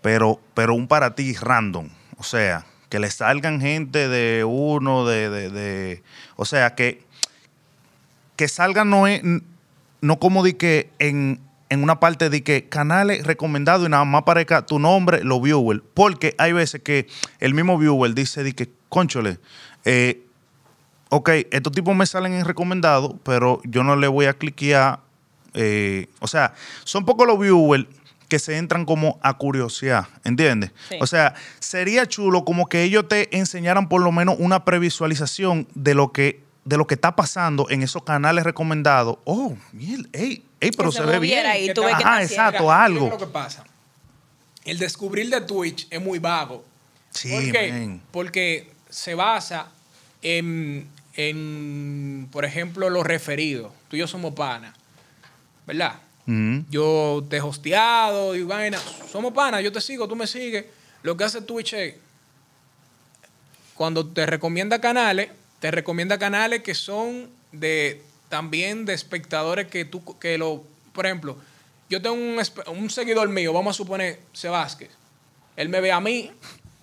Pero, pero un para ti random. O sea, que le salgan gente de uno, de, de, o sea, que, que salgan no, es- no como de que en, en una parte de que canales recomendados y nada más aparezca tu nombre, los viewers. Porque hay veces que el mismo viewer dice de que, conchole, eh, ok, estos tipos me salen en recomendado, pero yo no le voy a cliquear. eh, o sea, son pocos los viewers que se entran como a curiosidad, ¿entiendes? Sí. O sea, sería chulo como que ellos te enseñaran por lo menos una previsualización de lo que de lo que está pasando en esos canales recomendados. Oh, miel, ey, ey, pero se se, ve bien. ¿Qué tú que Ajá, haciendo. exacto, Mira, algo. lo que pasa. El descubrir de Twitch es muy vago. Sí, ¿Por qué? man. Porque se basa en, en, por ejemplo, los referidos. Tú y yo somos panas, ¿verdad? Yo te he hosteado y vaina. Somos panas, yo te sigo, tú me sigues. Lo que hace Twitch es, cuando te recomienda canales, te recomienda canales que son de también de espectadores que tú, que lo, por ejemplo, yo tengo un, un seguidor mío, vamos a suponer, Sebásquez. Él me ve a mí,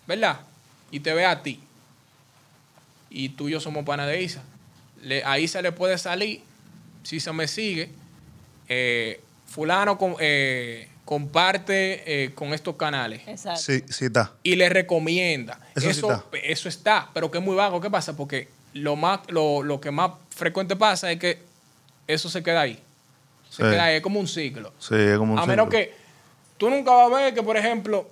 ¿verdad? Y te ve a ti. Y tú y yo somos panas de Isa. Le- a Isa le puede salir, si se me sigue, eh, fulano eh, comparte eh, con estos canales Exacto. Sí, sí está. y le recomienda. Eso Eso, sí eso, está. está. pero que es muy vago. ¿Qué pasa? Porque lo, más, lo, lo que más frecuente pasa es que eso se queda ahí. Se Sí. queda ahí, es como un ciclo. Sí, es como un a menos ciclo. que tú nunca vas a ver que, por ejemplo,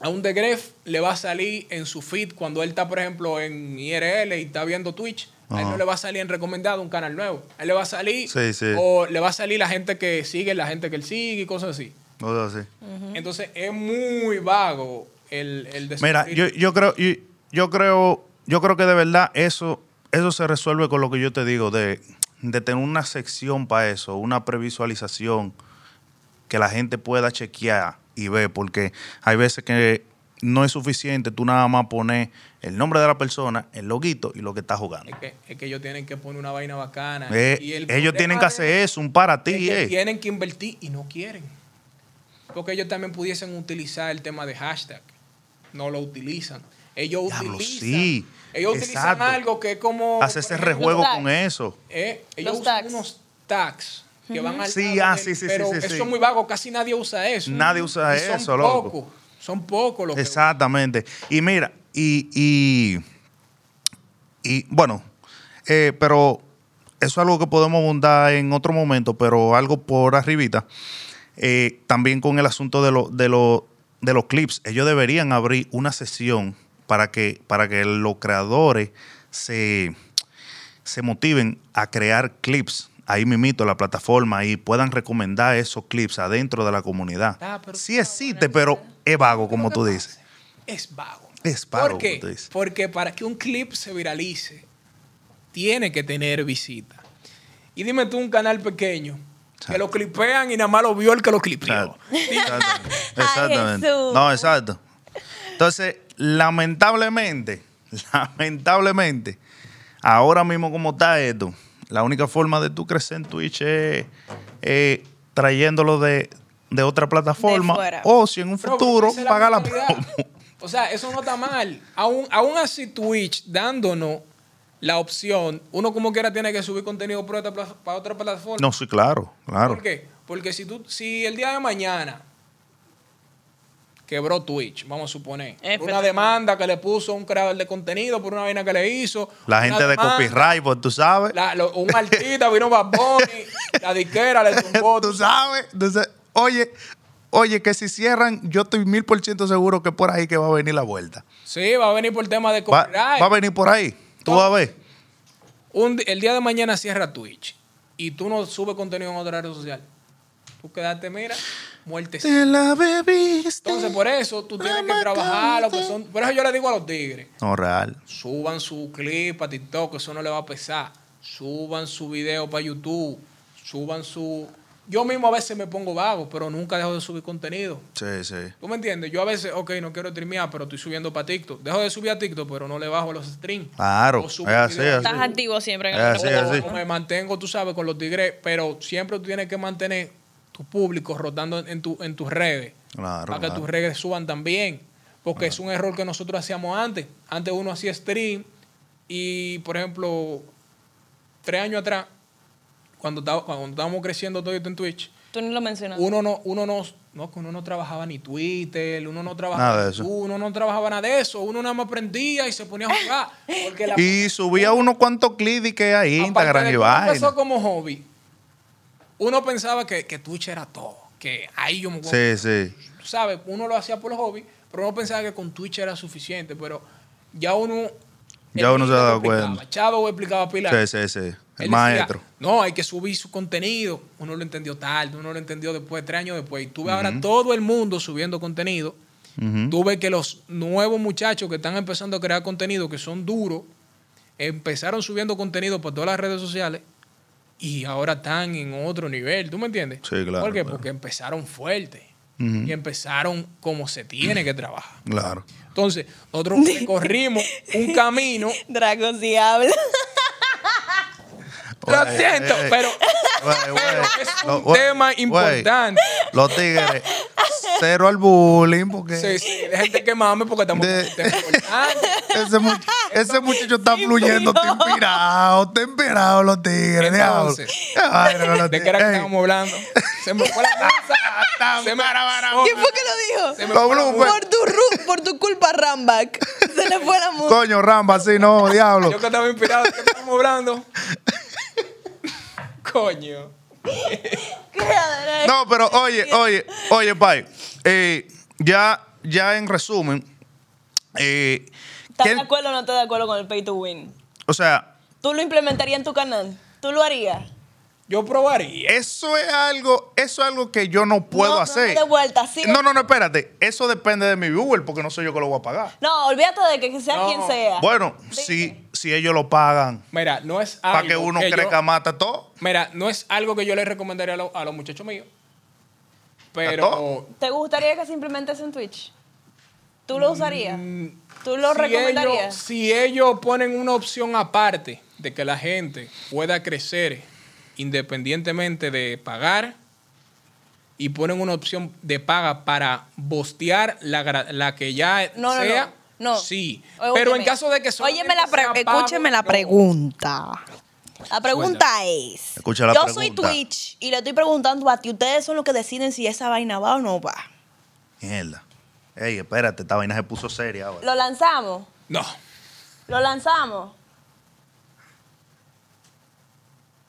a un de Gref le va a salir en su feed cuando él está, por ejemplo, en IRL y está viendo Twitch. A él no le va a salir en recomendado un canal nuevo. A él le va a salir. Sí, sí. O le va a salir la gente que sigue, la gente que él sigue y cosas así. O sea, sí. Entonces es muy vago el, el Mira, yo, yo creo, yo, yo creo, yo creo que de verdad eso, eso se resuelve con lo que yo te digo, de, de tener una sección para eso, una previsualización que la gente pueda chequear y ver, porque hay veces que no es suficiente tú nada más poner el nombre de la persona, el loguito y lo que está jugando. Es que, es que ellos tienen que poner una vaina bacana. Eh, Y el ellos tienen que hacer eso, un para es ti. que eh. tienen que invertir y no quieren. Porque ellos también pudiesen utilizar el tema de hashtag. No lo utilizan. Ellos Diablo, utilizan. sí, ellos utilizan algo que es como. Hace ese rejuego con eso. eh, ellos Los usan tags. unos tags que van al Sí, lado ah, del- sí, sí, sí, Pero sí, eso sí. es muy vago, casi nadie usa eso. Nadie usa Y son eso, loco. pocos, Son pocos los que Exactamente. Y mira, y, y, y, bueno, eh, pero eso es algo que podemos abundar en otro momento, pero algo por arribita. Eh, también con el asunto de, lo- de, lo- de los clips, ellos deberían abrir una sesión para que, para que los creadores se, se motiven a crear clips ahí mimito la plataforma y puedan recomendar esos clips adentro de la comunidad. Ah, pero sí existe, pero es vago, como ¿Qué tú pasa? dices. Es vago. Es vago, ¿Por qué? como tú dices. Porque para que un clip se viralice, tiene que tener visita. Y dime tú un canal pequeño que lo clipean y nada más lo vio el que lo clipeó. Exacto. Exactamente. Ay. No, exacto. Entonces, lamentablemente, lamentablemente, ahora mismo como está esto, la única forma de tú crecer en Twitch es eh, trayéndolo de, de otra plataforma De o si en un futuro paga la promo. O sea, eso no está mal. Aún, aún así, Twitch dándonos la opción, uno como quiera tiene que subir contenido para otra, para otra plataforma. No, sí, claro, claro. ¿Por qué? Porque si tú, si el día de mañana quebró Twitch, vamos a suponer, una demanda que le puso un creador de contenido, por una vaina que le hizo, La gente de copyright, pues tú sabes. la- lo- un artista vino Bad Bunny, la disquera le tumbó. tú sabes. Entonces, oye, oye, que si cierran, yo estoy mil por ciento seguro que por ahí que va a venir la vuelta. Sí, va a venir por tema de copyright. va a venir por ahí. Tú vas a ver. Un el día de mañana cierra Twitch y tú no subes contenido en otra red social. Tú quedaste, mira, muerte. Te la bebiste. Entonces, por eso tú tienes que trabajar lo que son. Por eso yo le digo a los tigres, No, real. suban su clip a TikTok, eso no le va a pesar. Suban su video para YouTube. Suban su. Yo mismo a veces me pongo vago, pero nunca dejo de subir contenido. Sí, sí. ¿Tú me entiendes? Yo a veces, ok, no quiero streamear, pero estoy subiendo para TikTok. Dejo de subir a TikTok, pero no le bajo los streams. Claro. O Es subo así, videos. así. Estás activo siempre en Es el así, grupo. así. O me mantengo, tú sabes, con los tigres, pero siempre tú tienes que mantener tu público rotando en, tu, en tus redes. Claro, para que claro. tus redes suban también. Porque es un error que nosotros hacíamos antes. Antes uno hacía stream y, por ejemplo, tres años atrás, cuando, estaba- cuando estábamos creciendo todo esto en Twitch, Tú ni lo mencionas. uno no, uno no, no, que uno no trabajaba ni Twitter, uno no trabajaba Nada de eso. Uno no trabajaba nada de eso, uno nada más prendía y se ponía a jugar. Porque la Y subía unos cuantos clips y que Aparte Instagram y uno empezó vaina. como hobby. Uno pensaba que, que Twitch era todo, que ahí yo me Sí, sí. sabes, uno lo hacía por hobby, pero uno pensaba que con Twitch era suficiente, pero ya uno Ya uno se ha dado cuenta. Chavo explicaba pila. Sí, sí, sí. El Él decía, maestro. no, hay que subir su contenido. Uno lo entendió tarde, uno lo entendió después, tres años después. Y tú ves ahora todo el mundo subiendo contenido. Tú ves que los nuevos muchachos que están empezando a crear contenido, que son duros, empezaron subiendo contenido por todas las redes sociales y ahora están en otro nivel. ¿Tú me entiendes? Sí, claro, ¿Por qué? claro. Porque empezaron fuerte y empezaron como se tiene que trabajar. Claro. Entonces, nosotros corrimos un camino. Drago sí habla. Lo siento, eh, pero, es Lo- un güey, tema importante. Los tigres, cero al bullying, porque Sí, sí, dejen de quemarme porque estamos De- ese, much- ese muchacho está fluyendo, está inspirado, está inspirado los tigres. diablo. Entonces, Qué vaina con los ¿De qué era que estábamos hablando? Se me fue la cosa. Se me ¿Quién fue que lo dijo? Se me Con fue. Por tu, ru- por tu culpa, Ramback. Se le fue la música. Coño, Ramba, así no, diablo. Yo que estaba inspirado, ¿de qué estamos hablando? Coño. No, pero oye, oye, oye, Pai. eh, ya, ya en resumen, eh, ¿Estás ¿quién- de acuerdo o no estás de acuerdo con el pay to win? o sea, ¿Tú lo implementarías en tu canal? ¿Tú lo harías? Yo probaría. eso es algo, eso es algo que yo no puedo No, no, hacer. de vuelta, sí. No, no, no, espérate. Eso depende de mi viewer, porque no soy yo que lo voy a pagar. No, olvídate de que sea No. quien sea. Bueno, Dime. si, si ellos lo pagan Mira, no es algo para que uno yo- crezca mata todo. Mira, no es algo que yo le recomendaría a, lo- a los muchachos míos. ¿A Pero? ¿Te gustaría que se implemente eso en Twitch? ¿Tú lo usarías? ¿Tú lo si ellos, recomendarías? si ellos ponen una opción aparte de que la gente pueda crecer independientemente de pagar y ponen una opción de paga para bostear la, la que ya No, no, sea, no, no. sí. Óyeme. Pero en caso de que Óyeme la pre- sea escúcheme la pregunta. La pregunta es, Escucha la yo soy. Twitch y le estoy preguntando a ti, ustedes son los que deciden si esa vaina va o no va. Mierda. Ey, espérate, esta vaina se puso seria ahora. ¿Lo lanzamos? No. ¿Lo lanzamos?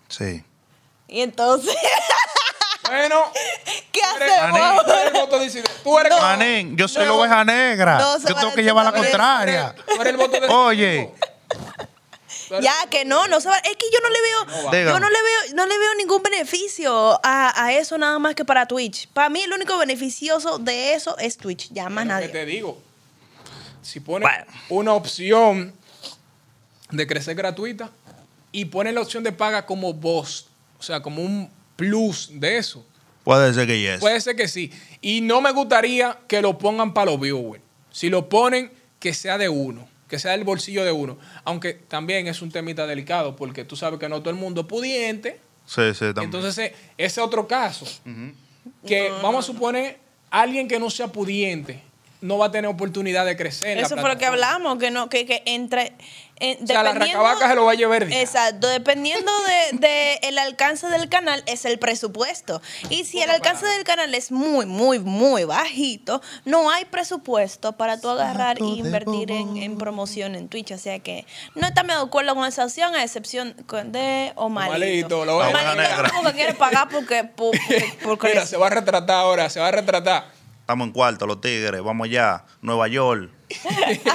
Sí. Y entonces, Bueno, ¿qué hacemos? tú eres No. Manín, yo soy no. la oveja negra. No, yo tengo que llevar la contraria. tú eres el voto decidente. Oye. Ya que no, no se va. Es que yo no le veo, No yo no le veo, no le veo ningún beneficio a, a eso nada más que para Twitch. Para mí el único beneficioso de eso es Twitch, ya más que nadie. te digo. Si pones Bueno. una opción de crecer gratuita y pones la opción de paga como voz, o sea, como un plus de eso, Puede ser que yes. puede ser que sí. Y no me gustaría que lo pongan para los viewers. Si lo ponen, que sea de uno, que sea del bolsillo de uno. Aunque también es un temita delicado, porque tú sabes que no todo el mundo es pudiente. sí, sí, también. Entonces, eh, ese es otro caso. Que vamos a suponer, alguien que no sea pudiente no va a tener oportunidad de crecer. Eso fue lo que hablamos, que no, que, que entre. O sea, la dependiendo- racabaca se lo va a llevar. día. Exacto, dependiendo de, de el alcance del canal es el presupuesto. Y si el alcance del canal es muy, muy, muy bajito, no hay presupuesto para tú agarrar Saco e de invertir en, en promoción en Twitch. O sea que no estamos de acuerdo con esa opción, a excepción de Omalito. Omalito, lo voy a negra. quiere pagar porque, por- porque, porque Mira, se va a retratar ahora, se va a retratar. Estamos en cuarto, los tigres. Vamos allá. Nueva York.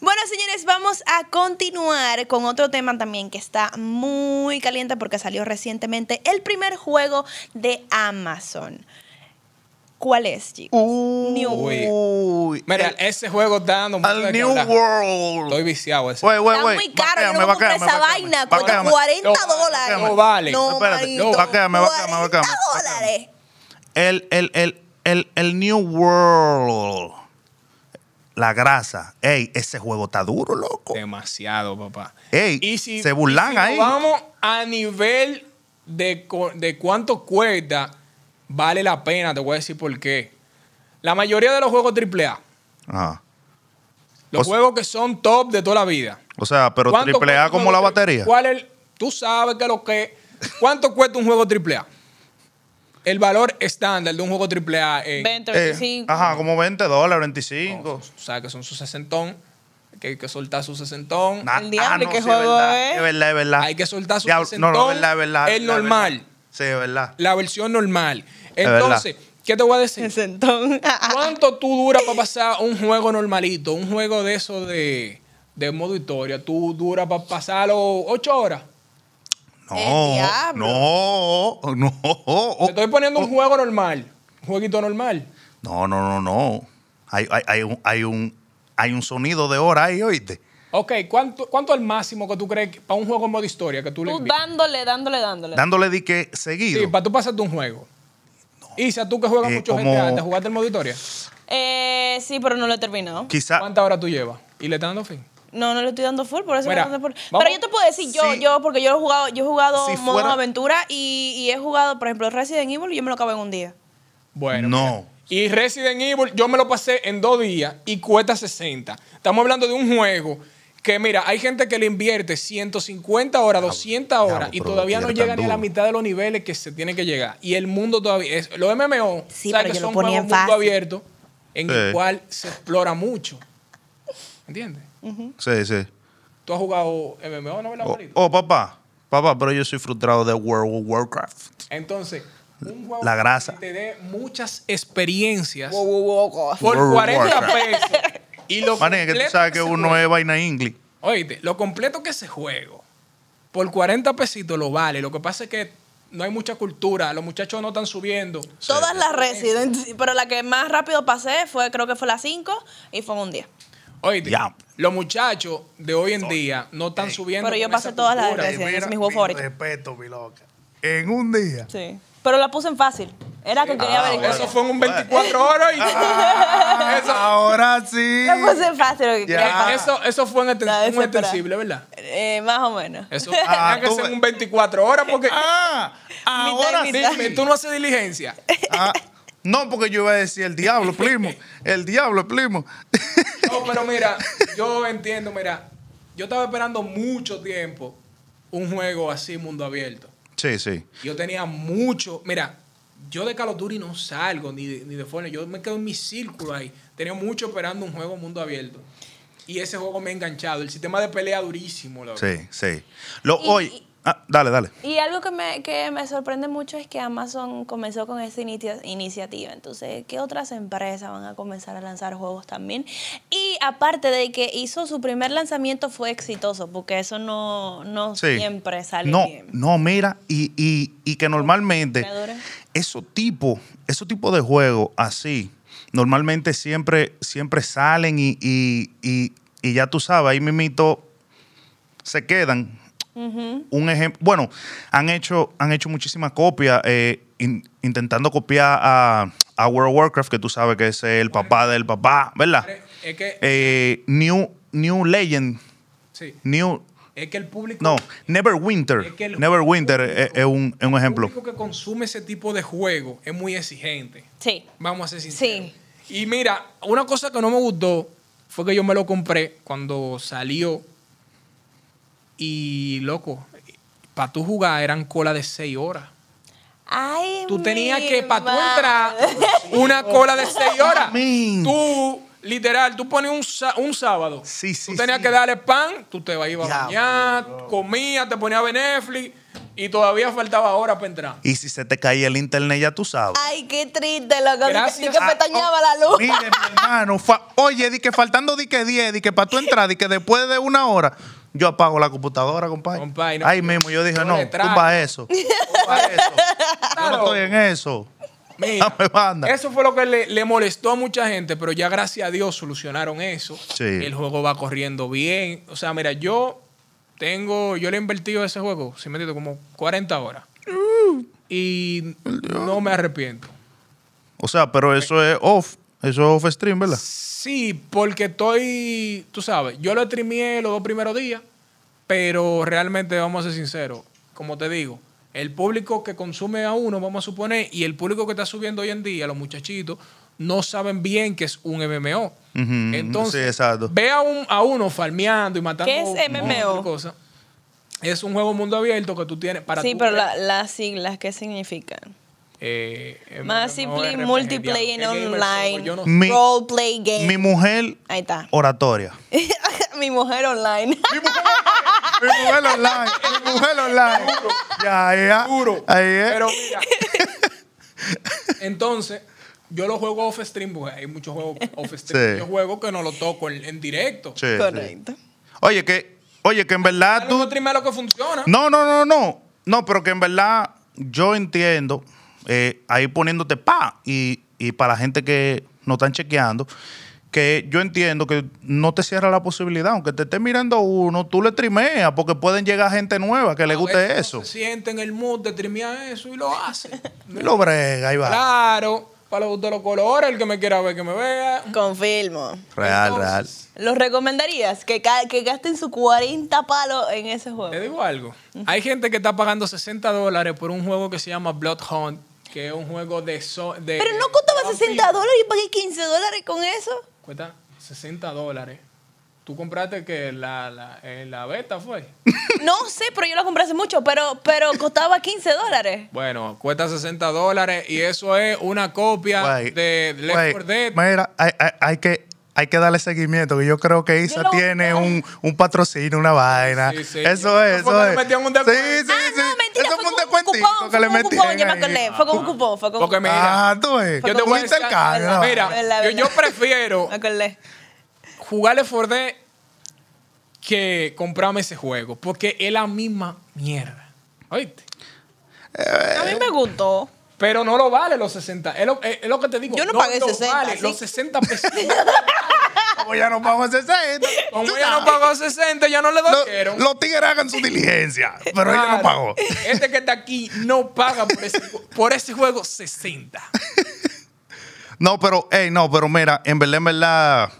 Bueno, señores, vamos a continuar con otro tema también que está muy caliente porque salió recientemente el primer juego de Amazon. ¿Cuál es, chicos? New Uy. Uy. Mira, el- ese juego está dando al New hablar. World. Estoy viciado ese. Wey, wey, Está wey. muy caro, yo no vaquéame, esa vaina con Vaquéame. 40 No, dólares. no vale. No, Espérate, no, vaquéame, vaquéame, 40 vaquéame, dólares. El, el, el, el, el New World. La grasa. Ey, ese juego está duro, loco. Demasiado, papá. Ey, se burlan y si ahí. Vamos a nivel de, de cuánto cuesta, vale la pena, te voy a decir por qué. La mayoría de los juegos AAA, Ajá. los O juegos que son top de toda la vida. O sea, pero ¿cuánto triple cuesta A un como la batería. ¿Cuál es? el- Tú sabes que lo que. ¿Cuánto cuesta un juego AAA? El valor estándar de un juego AAA es. 20, Eh, 25. ajá, como 20 dólares, 25. O sea, que son su sesentón. Que hay que soltar su sesentón. Nah, El diablo, ¿qué sí, juego es? verdad, es? Verdad, es verdad. Hay que soltar su Diablo, sesentón. No, no, es verdad, es verdad. El verdad, normal. verdad. Sí, es verdad. La versión normal. Entonces, ¿qué te voy a decir? Sesentón. ¿Cuánto tú duras para pasar un juego normalito? Un juego de eso de, de modo historia. ¿Tú duras para pasarlo ocho horas? No, no, no. Te estoy poniendo un juego normal. Un jueguito normal. No, no, no, no. Hay, hay, hay, un, hay, un, hay un sonido de hora ahí, oíste. Ok, ¿cuánto, ¿cuánto es el máximo que tú crees que- para un juego en modo historia que tú le Tú envías? dándole, dándole, dándole. Dándole dique seguido. Sí, para tú pasarte un juego. Isa, tú que juegas Eh, mucho como- GTA, ¿te jugaste el modo historia? Eh, sí, pero no lo he terminado. Quizá. ¿Cuántas horas tú llevas? ¿Y le estás dando fin? No, no le estoy dando full, por eso Mira, no le estoy dando full. vamos- Pero yo te puedo decir, yo, Si- yo, porque yo he jugado, yo he jugado si modo fuera- aventura y, y he jugado, por ejemplo, Resident Evil y yo me lo acabé en un día. Bueno. No. Y Resident Evil, yo me lo pasé en dos días y cuesta 60. Estamos hablando de un juego que, mira, hay gente que le invierte 150 horas, 200 horas y todavía no llega ni a la mitad de los niveles que se tiene que llegar. Y el mundo todavía es. Los MMO, Sí, ¿sabes que son juegos mundo abierto en el cual se explora mucho. ¿Entiendes? Sí, sí. ¿Tú has jugado MMO, no, verdad, oh, oh, papá. Papá, pero yo soy frustrado de World of Warcraft. Entonces, un juego la grasa. que te dé muchas experiencias por World 40 pesos. y lo Mané, que tú sabes que, uno es vaina inglés. Oíste, lo completo que ese juego, por 40 pesitos lo vale. Lo que pasa es que no hay mucha cultura, los muchachos no están subiendo. Todas las Resident, pero la que más rápido pasé fue, creo que fue la 5 y fue un 10. Oye, yeah. los muchachos de hoy en día no están Ey. subiendo. Pero yo pasé todas las depresiones, es mi juego favorito. Respeto, mi loca. En un día. Sí. Pero la puse en fácil. Era que quería ah, ver bueno. Eso fue en un ah. 24 horas. Y... Ah, eso. Ahora sí. La puse en fácil. Lo que yeah. eso, eso fue en este- un extensible, ¿verdad? Eh, más o menos. Eso ah, tenía que ser en un 24 horas porque. ah, ahora mitad mitad. sí. Tú no haces diligencia. Ah no, porque yo iba a decir el diablo, primo. El diablo, primo. No, pero mira, yo entiendo, mira, yo estaba esperando mucho tiempo un juego así, mundo abierto. Sí, sí. Yo tenía mucho, mira, yo de Call of Duty no salgo ni de, ni de Fortnite, yo me quedo en mi círculo ahí. Tenía mucho esperando un juego mundo abierto. Y ese juego me ha enganchado. El sistema de pelea durísimo, loco. Sí, sí. Lo, Y- hoy. Ah, dale, dale. Y algo que me, que me sorprende mucho es que Amazon comenzó con esta inicia- iniciativa. Entonces, ¿qué otras empresas van a comenzar a lanzar juegos también? Y aparte de que hizo su primer lanzamiento fue exitoso, porque eso no, no Sí. siempre sale no, bien. No, mira, y, y, y que normalmente esos tipos, esos tipos de juegos así, normalmente siempre, siempre salen y, y, y, y ya tú sabes, ahí mismito se quedan. Un ejemplo, bueno, han hecho, han hecho muchísimas copias, eh, in- intentando copiar a, a World of Warcraft, que tú sabes que es el papá del papá, ¿verdad? Es que, Eh, New, New Legend, sí, New, es que el público... no, Neverwinter. Es que Neverwinter es, es un, es un ejemplo. El público que consume ese tipo de juego es muy exigente. Sí. Vamos a ser sinceros. Sí. Y mira, una cosa que no me gustó fue que yo me lo compré cuando salió. Y loco, para tú jugar eran cola de 6 horas. Ay, Tú tenías que, para tú entrar, una cola de 6 horas. Tú, literal, tú pones un, un sábado. Sí, sí, Tú tenías sí. que darle pan, tú te ibas a bañar, comías, te ponías a ver Netflix y todavía faltaba hora para entrar. Y si se te caía el internet, ya tú sabes. Ay, qué triste, loco. Gracias. di que Ah, pestañaba oh, la luz. Mire, mi hermano, fa- oye, di que faltando di que 10, di que para tú entrar, di que después de una hora, yo apago la computadora, compadre. Compadre, no, Ahí mismo yo dije, no tumba eso. Tumba eso. Yo no estoy en eso. Mira, Dame banda. eso fue lo que le, le molestó a mucha gente, pero ya gracias a Dios solucionaron eso. Sí. El juego va corriendo bien. O sea, mira, yo tengo, yo le he invertido a ese juego, si me entiendes, como 40 horas. Y no me arrepiento. O sea, pero eso es off. Eso es off stream, ¿verdad? Sí, porque estoy, tú sabes, yo lo streameé los dos primeros días, pero realmente vamos a ser sinceros, como te digo, el público que consume a uno, vamos a suponer, y el público que está subiendo hoy en día, los muchachitos, no saben bien que es un MMO. Ujú, Entonces, sí, exacto. ve a, un- a uno farmeando y matando ¿Qué es MMO? Es un juego mundo abierto que tú tienes para Sí, tú pero la- las siglas, ¿qué significan? Eh, Massively MMORPG, multiplayer diablo, ¿qué gamer online. no sé. Mi- Roleplay game. Mi mujer, Ahí está. oratoria. Mi mujer online. Mi mujer online. Mi mujer online. Ya, ya. Duro. Ahí es. Pero mira. entonces, yo lo juego off stream, porque hay muchos juegos off stream. Sí. Yo juego que no lo toco en, en directo. Sí, sí. Correcto. Oye, que, oye, que en verdad Tú lo que funciona. No, no, no, no. No, pero que en verdad yo entiendo, eh, ahí poniéndote pa, y, y para la gente que no están chequeando, que yo entiendo que no te cierra la posibilidad, aunque te esté mirando uno, tú le trimeas, porque pueden llegar gente nueva que le guste veces eso. uno Se siente en el mood de streamear eso y lo hace. Y lo brega, ahí va. Claro. Para los de los colores, el que me quiera ver, que me vea. Confirmo. Real, Entonces, ¿Los recomendarías? Que, ca- que gasten sus 40 palos en ese juego. Te digo algo. Hay gente que está pagando 60 dólares por un juego que se llama Blood Hunt, que es un juego de... so- de Pero no costaba de 60 vampiro. dólares y pagué 15 dólares con eso. Cuesta 60 dólares. Tú compraste que la, la, eh, la beta fue. No sé, pero yo lo compré hace mucho, pero, pero costaba 15 dólares. Bueno, cuesta 60 dólares y eso es una copia de Left güey, 4 Dead. Mira, hay, hay- hay que, hay que darle seguimiento, que yo creo que Isa tiene un, un patrocino, una vaina. Sí, sí. Eso es, Eso es. le un sí, sí, Ah, sí. no, mentira, eso fue un cupón, que fue le metían cupón, yo me acordé. Fue con un cupón, fue con un Porque cupón. mira, Ah, tú ves. yo te voy a decir-. Mira, Verdad, yo, prefiero jugarle for Dead que comprarme ese juego. Porque es la misma mierda. ¿Oíste? A mí me gustó. Pero no lo vale los 60. Es lo, es- lo que te digo. Yo no pagué lo 60, Vale, ¿sí? Los 60 pesos. Como ya no pago 60. Como ella no pagó 60, ya no le dolieron. Los tigres hagan su diligencia, pero ella no pagó. Este que está aquí no paga por ese, por ese juego 60. No, pero, hey, no, pero mira, en verdad, en verdad,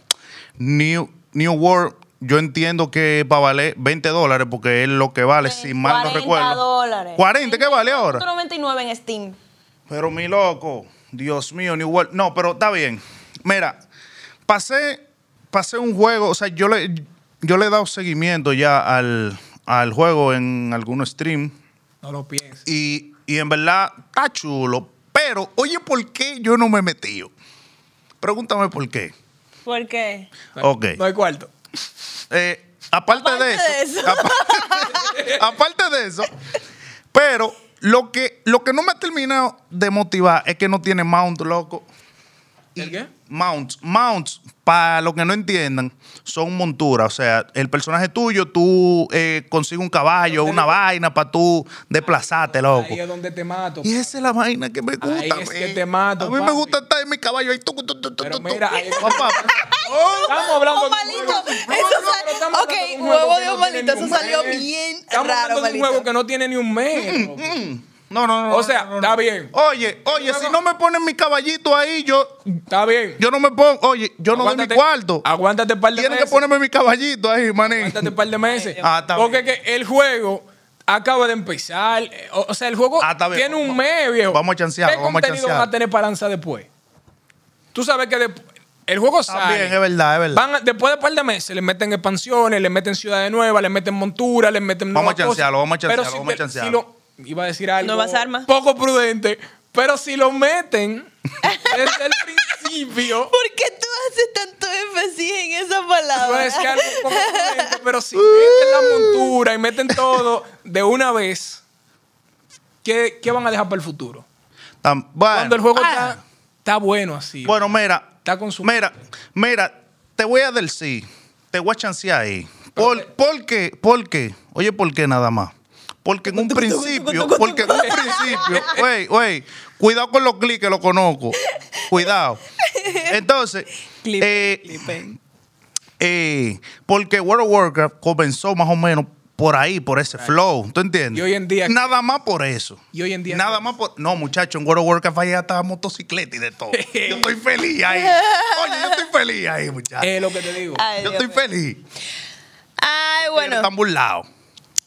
New, New World, yo entiendo que para valer 20 dólares, porque es lo que vale, si mal no 40 recuerdo. dólares. 40, ¿qué vale ahora? 199 en Steam. Pero mi loco, Dios mío, New World. No, pero está bien. Mira, pasé, pasé un juego, o sea, yo le, yo le he dado seguimiento ya al, al juego en algunos streams. No lo pienses. Y, y en verdad está chulo. Pero, oye, ¿por qué yo no me he metido? Pregúntame por qué. ¿Por qué? No, Ok. No hay cuarto. Eh, aparte, Aparte de eso. de eso. apa- aparte de eso. Pero lo que, lo que no me ha terminado de motivar es que no tiene mount, loco. ¿El qué? Mounts. Mounts, para los que no entiendan, son monturas. O sea, el personaje tuyo, tú eh, consigues un caballo, una vaina para tú desplazarte, loco. Ahí es donde te mato. Y esa es la vaina que me gusta. Ahí es a que mí. te mato, A mí me gusta estar en mi caballo ahí. tu, tu, tu, Pero mira, ahí es Papá. Oh, Estamos hablando de un Omalito, juego- eso ok, hablando de un huevo de tiene eso salió mes. bien Estamos raro, hablando de un juego que no tiene ni un mes. loco. No, no, no. O sea, no, no, no. está bien. Oye, oye, si no me ponen mi caballito ahí, yo, Está bien. yo no me pongo. Oye, yo no doy mi cuarto. Aguántate un par de Tienen meses. que ponerme mi caballito ahí, manín. Aguántate un par de meses. Ah, está Porque bien. que el juego acaba de empezar. Eh, O, o sea, el juego Ah, tiene un mes, viejo. Vamos a chancearlo, ¿Qué vamos a contenido van a tener para lanzar después? Tú sabes que el juego sale. También, es verdad, es verdad. Van a- después de un par de meses le meten expansiones, le meten ciudades nuevas, le meten monturas, le meten Vamos a chancearlo, vamos a chancearlo, vamos a chancearlo. Iba a decir algo Nuevas armas. poco prudente, pero si lo meten desde el principio, ¿Por qué tú haces tanto énfasis en esa palabra? iba a decir algo poco prudente, pero si meten la montura y meten todo de una vez, ¿qué, qué van a dejar para el futuro? Bueno. Cuando el juego Ah. está, está bueno así. Bueno, mira. Está consumido. Mira, mira, te voy a decir, te voy a chancear ahí. ¿Por, ¿por qué? ¿Por qué? Oye, ¿por qué nada más? Porque en un principio, porque en un principio, wey, wey, cuidado con los clics que lo conozco. Cuidado. Entonces, Clip, eh, eh, porque World of Warcraft comenzó más o menos por ahí, por ese flow. ¿Tú entiendes? Y hoy en día- Nada más por eso. Y hoy en día- Nada más por. No, muchacho, en World of Warcraft hay hasta motocicleta y de todo. Yo estoy feliz ahí. Oye, yo estoy feliz ahí, muchacho. es lo que te digo. Ay, yo Dios estoy feliz. Ay, bueno. Están burlados.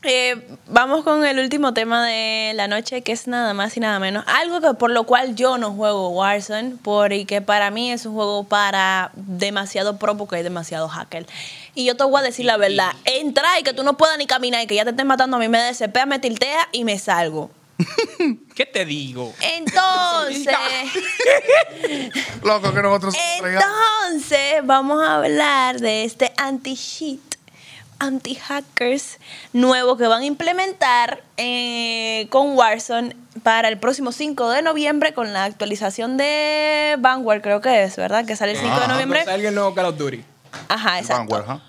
Eh, vamos con el último tema de la noche, que es nada más y nada menos. Algo que por lo cual yo no juego Warzone, porque para mí es un juego para demasiado pro, porque hay demasiado hacker. Y yo te voy a decir la verdad. Entra y que tú no puedas ni caminar y que ya te estén matando a mí, me desespera, me tiltea y me salgo. ¿Qué te digo? Entonces, Loco, que nosotros entonces vamos a hablar de este anti-cheat, anti-hackers nuevo que van a implementar eh, con Warzone para el próximo 5 de noviembre con la actualización de Vanguard, creo que es, ¿verdad? Que sale el 5 de noviembre. Cuando salga el nuevo Call of Duty. Ajá, exacto. Vanguard, ajá.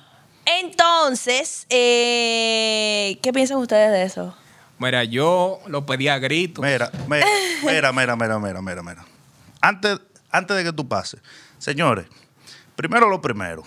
Entonces, eh, ¿qué piensan ustedes de eso? Mira, yo lo pedí a grito. Mira, mira, mira, mira, mira, mira, mira, mira. Antes, antes de que tú pases, señores, primero lo primero.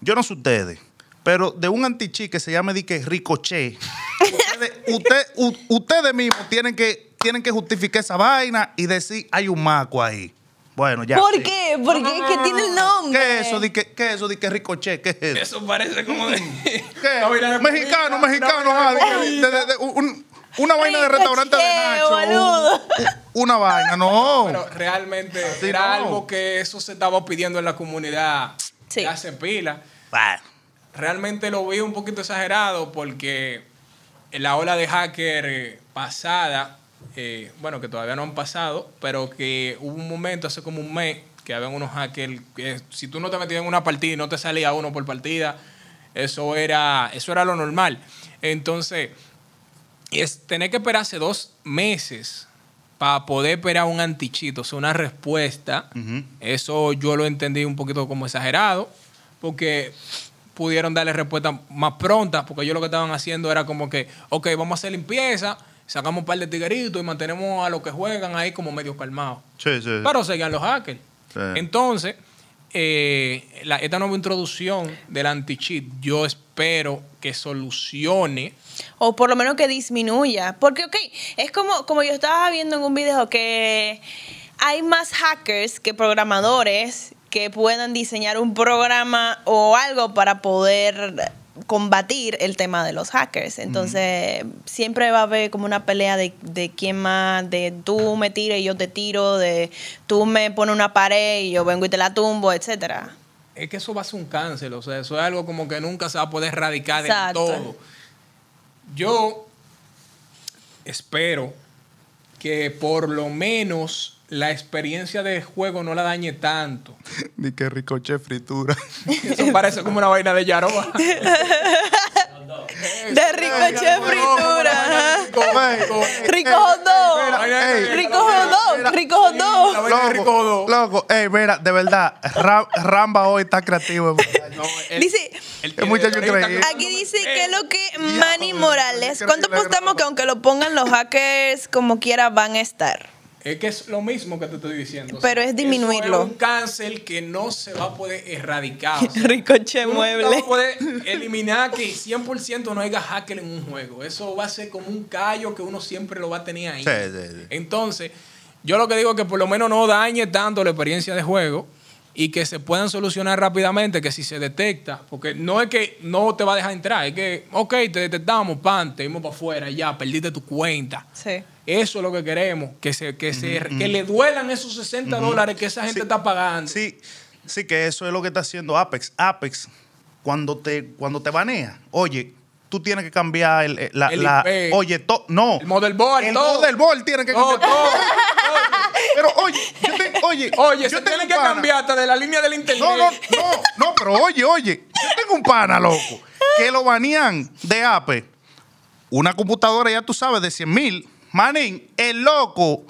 Yo no sé ustedes, pero de un antichi que se llama di que Ricochet, ustedes, usted- u- ustedes mismos tienen que, tienen que justificar esa vaina y decir hay un maco ahí. Bueno, ya. ¿Por sí. qué? Porque es que tiene el nombre. ¿Qué es eso? Di ¿Qué es eso? Di que Ricochet, ¿qué es eso? Eso parece como de. ¿Qué? Vaina de Mexicano, mexicano, una vaina de de- comida. de- de- un- una vaina de restaurante de Nacho. una vaina, no. Pero realmente Sí, era no. algo que eso se estaba pidiendo en la comunidad Sí. hace pila. Bah. Realmente lo vi un poquito exagerado porque la ola de hacker pasada, eh, bueno, que todavía no han pasado, pero que hubo un momento hace como un mes que habían unos hackers que si tú no te metías en una partida y no te salía uno por partida, eso era, eso era lo normal. Entonces, es tener que esperarse dos meses para poder esperar un antichito, o sea, una respuesta. Eso yo lo entendí un poquito como exagerado, porque pudieron darle respuesta más pronta, porque ellos lo que estaban haciendo era como que, ok, vamos a hacer limpieza, sacamos un par de tigueritos y mantenemos a los que juegan ahí como medio calmados. Sí, sí. Pero seguían los hackers. Sí. Entonces, eh, la- esta nueva introducción del anti-cheat, yo espero que solucione. O por lo menos que disminuya. Porque, ok, es como, como yo estaba viendo en un video que hay más hackers que programadores que puedan diseñar un programa o algo para poder combatir el tema de los hackers. Entonces, siempre va a haber como una pelea de, de quién más, de tú me tiras y yo te tiro, de tú me pones una pared y yo vengo y te la tumbo, etcétera. Es que eso va a ser un cáncer, o sea, eso es algo como que nunca se va a poder erradicar Exacto. todo. Yo espero que por lo menos la experiencia de juego no la dañe tanto. Ni que ricoche fritura. Eso parece como una vaina de Yaroba. De ricoche fritura. Rico. Ey, Rico dog. Rico de Rico Jodó. loco, ey, mira, de verdad, Ra- Ramba hoy está creativo. Dice, aquí dice que Eh, lo que Manny Morales, ¿cuánto apostamos que aunque lo pongan los hackers como quiera van a estar? Es que es lo mismo que te estoy diciendo. Pero es disminuirlo. Eso es un cáncer que no se va a poder erradicar. O sea, Ricoche mueble. a poder eliminar que 100% no haya hacker en un juego. Eso va a ser como un callo que uno siempre lo va a tener ahí. Sí, sí, sí. Entonces, yo lo que digo es que por lo menos no dañe tanto la experiencia de juego y que se puedan solucionar rápidamente, que si se detecta, porque no es que no te va a dejar entrar, es que, ok, te detectamos, pan, te dimos para afuera, ya, perdiste tu cuenta. Sí. Eso es lo que queremos, que se, que se, que le duelan esos 60 dólares que esa gente Sí. está pagando. Sí, sí, que eso es lo que está haciendo Apex. Apex, cuando te, cuando te banea, oye, tú tienes que cambiar el, el- la, El la- IP. oye, to- no. El motherboard, el todo. motherboard tiene que cambiar. todo. Pero oye, yo oye, Oye, yo se tiene que pana- cambiar hasta de la línea del internet. No, no, no, no, pero oye, oye, yo tengo un pana, loco, que lo banean de Ape. Una computadora, ya tú sabes, de 100 mil. Manín, el loco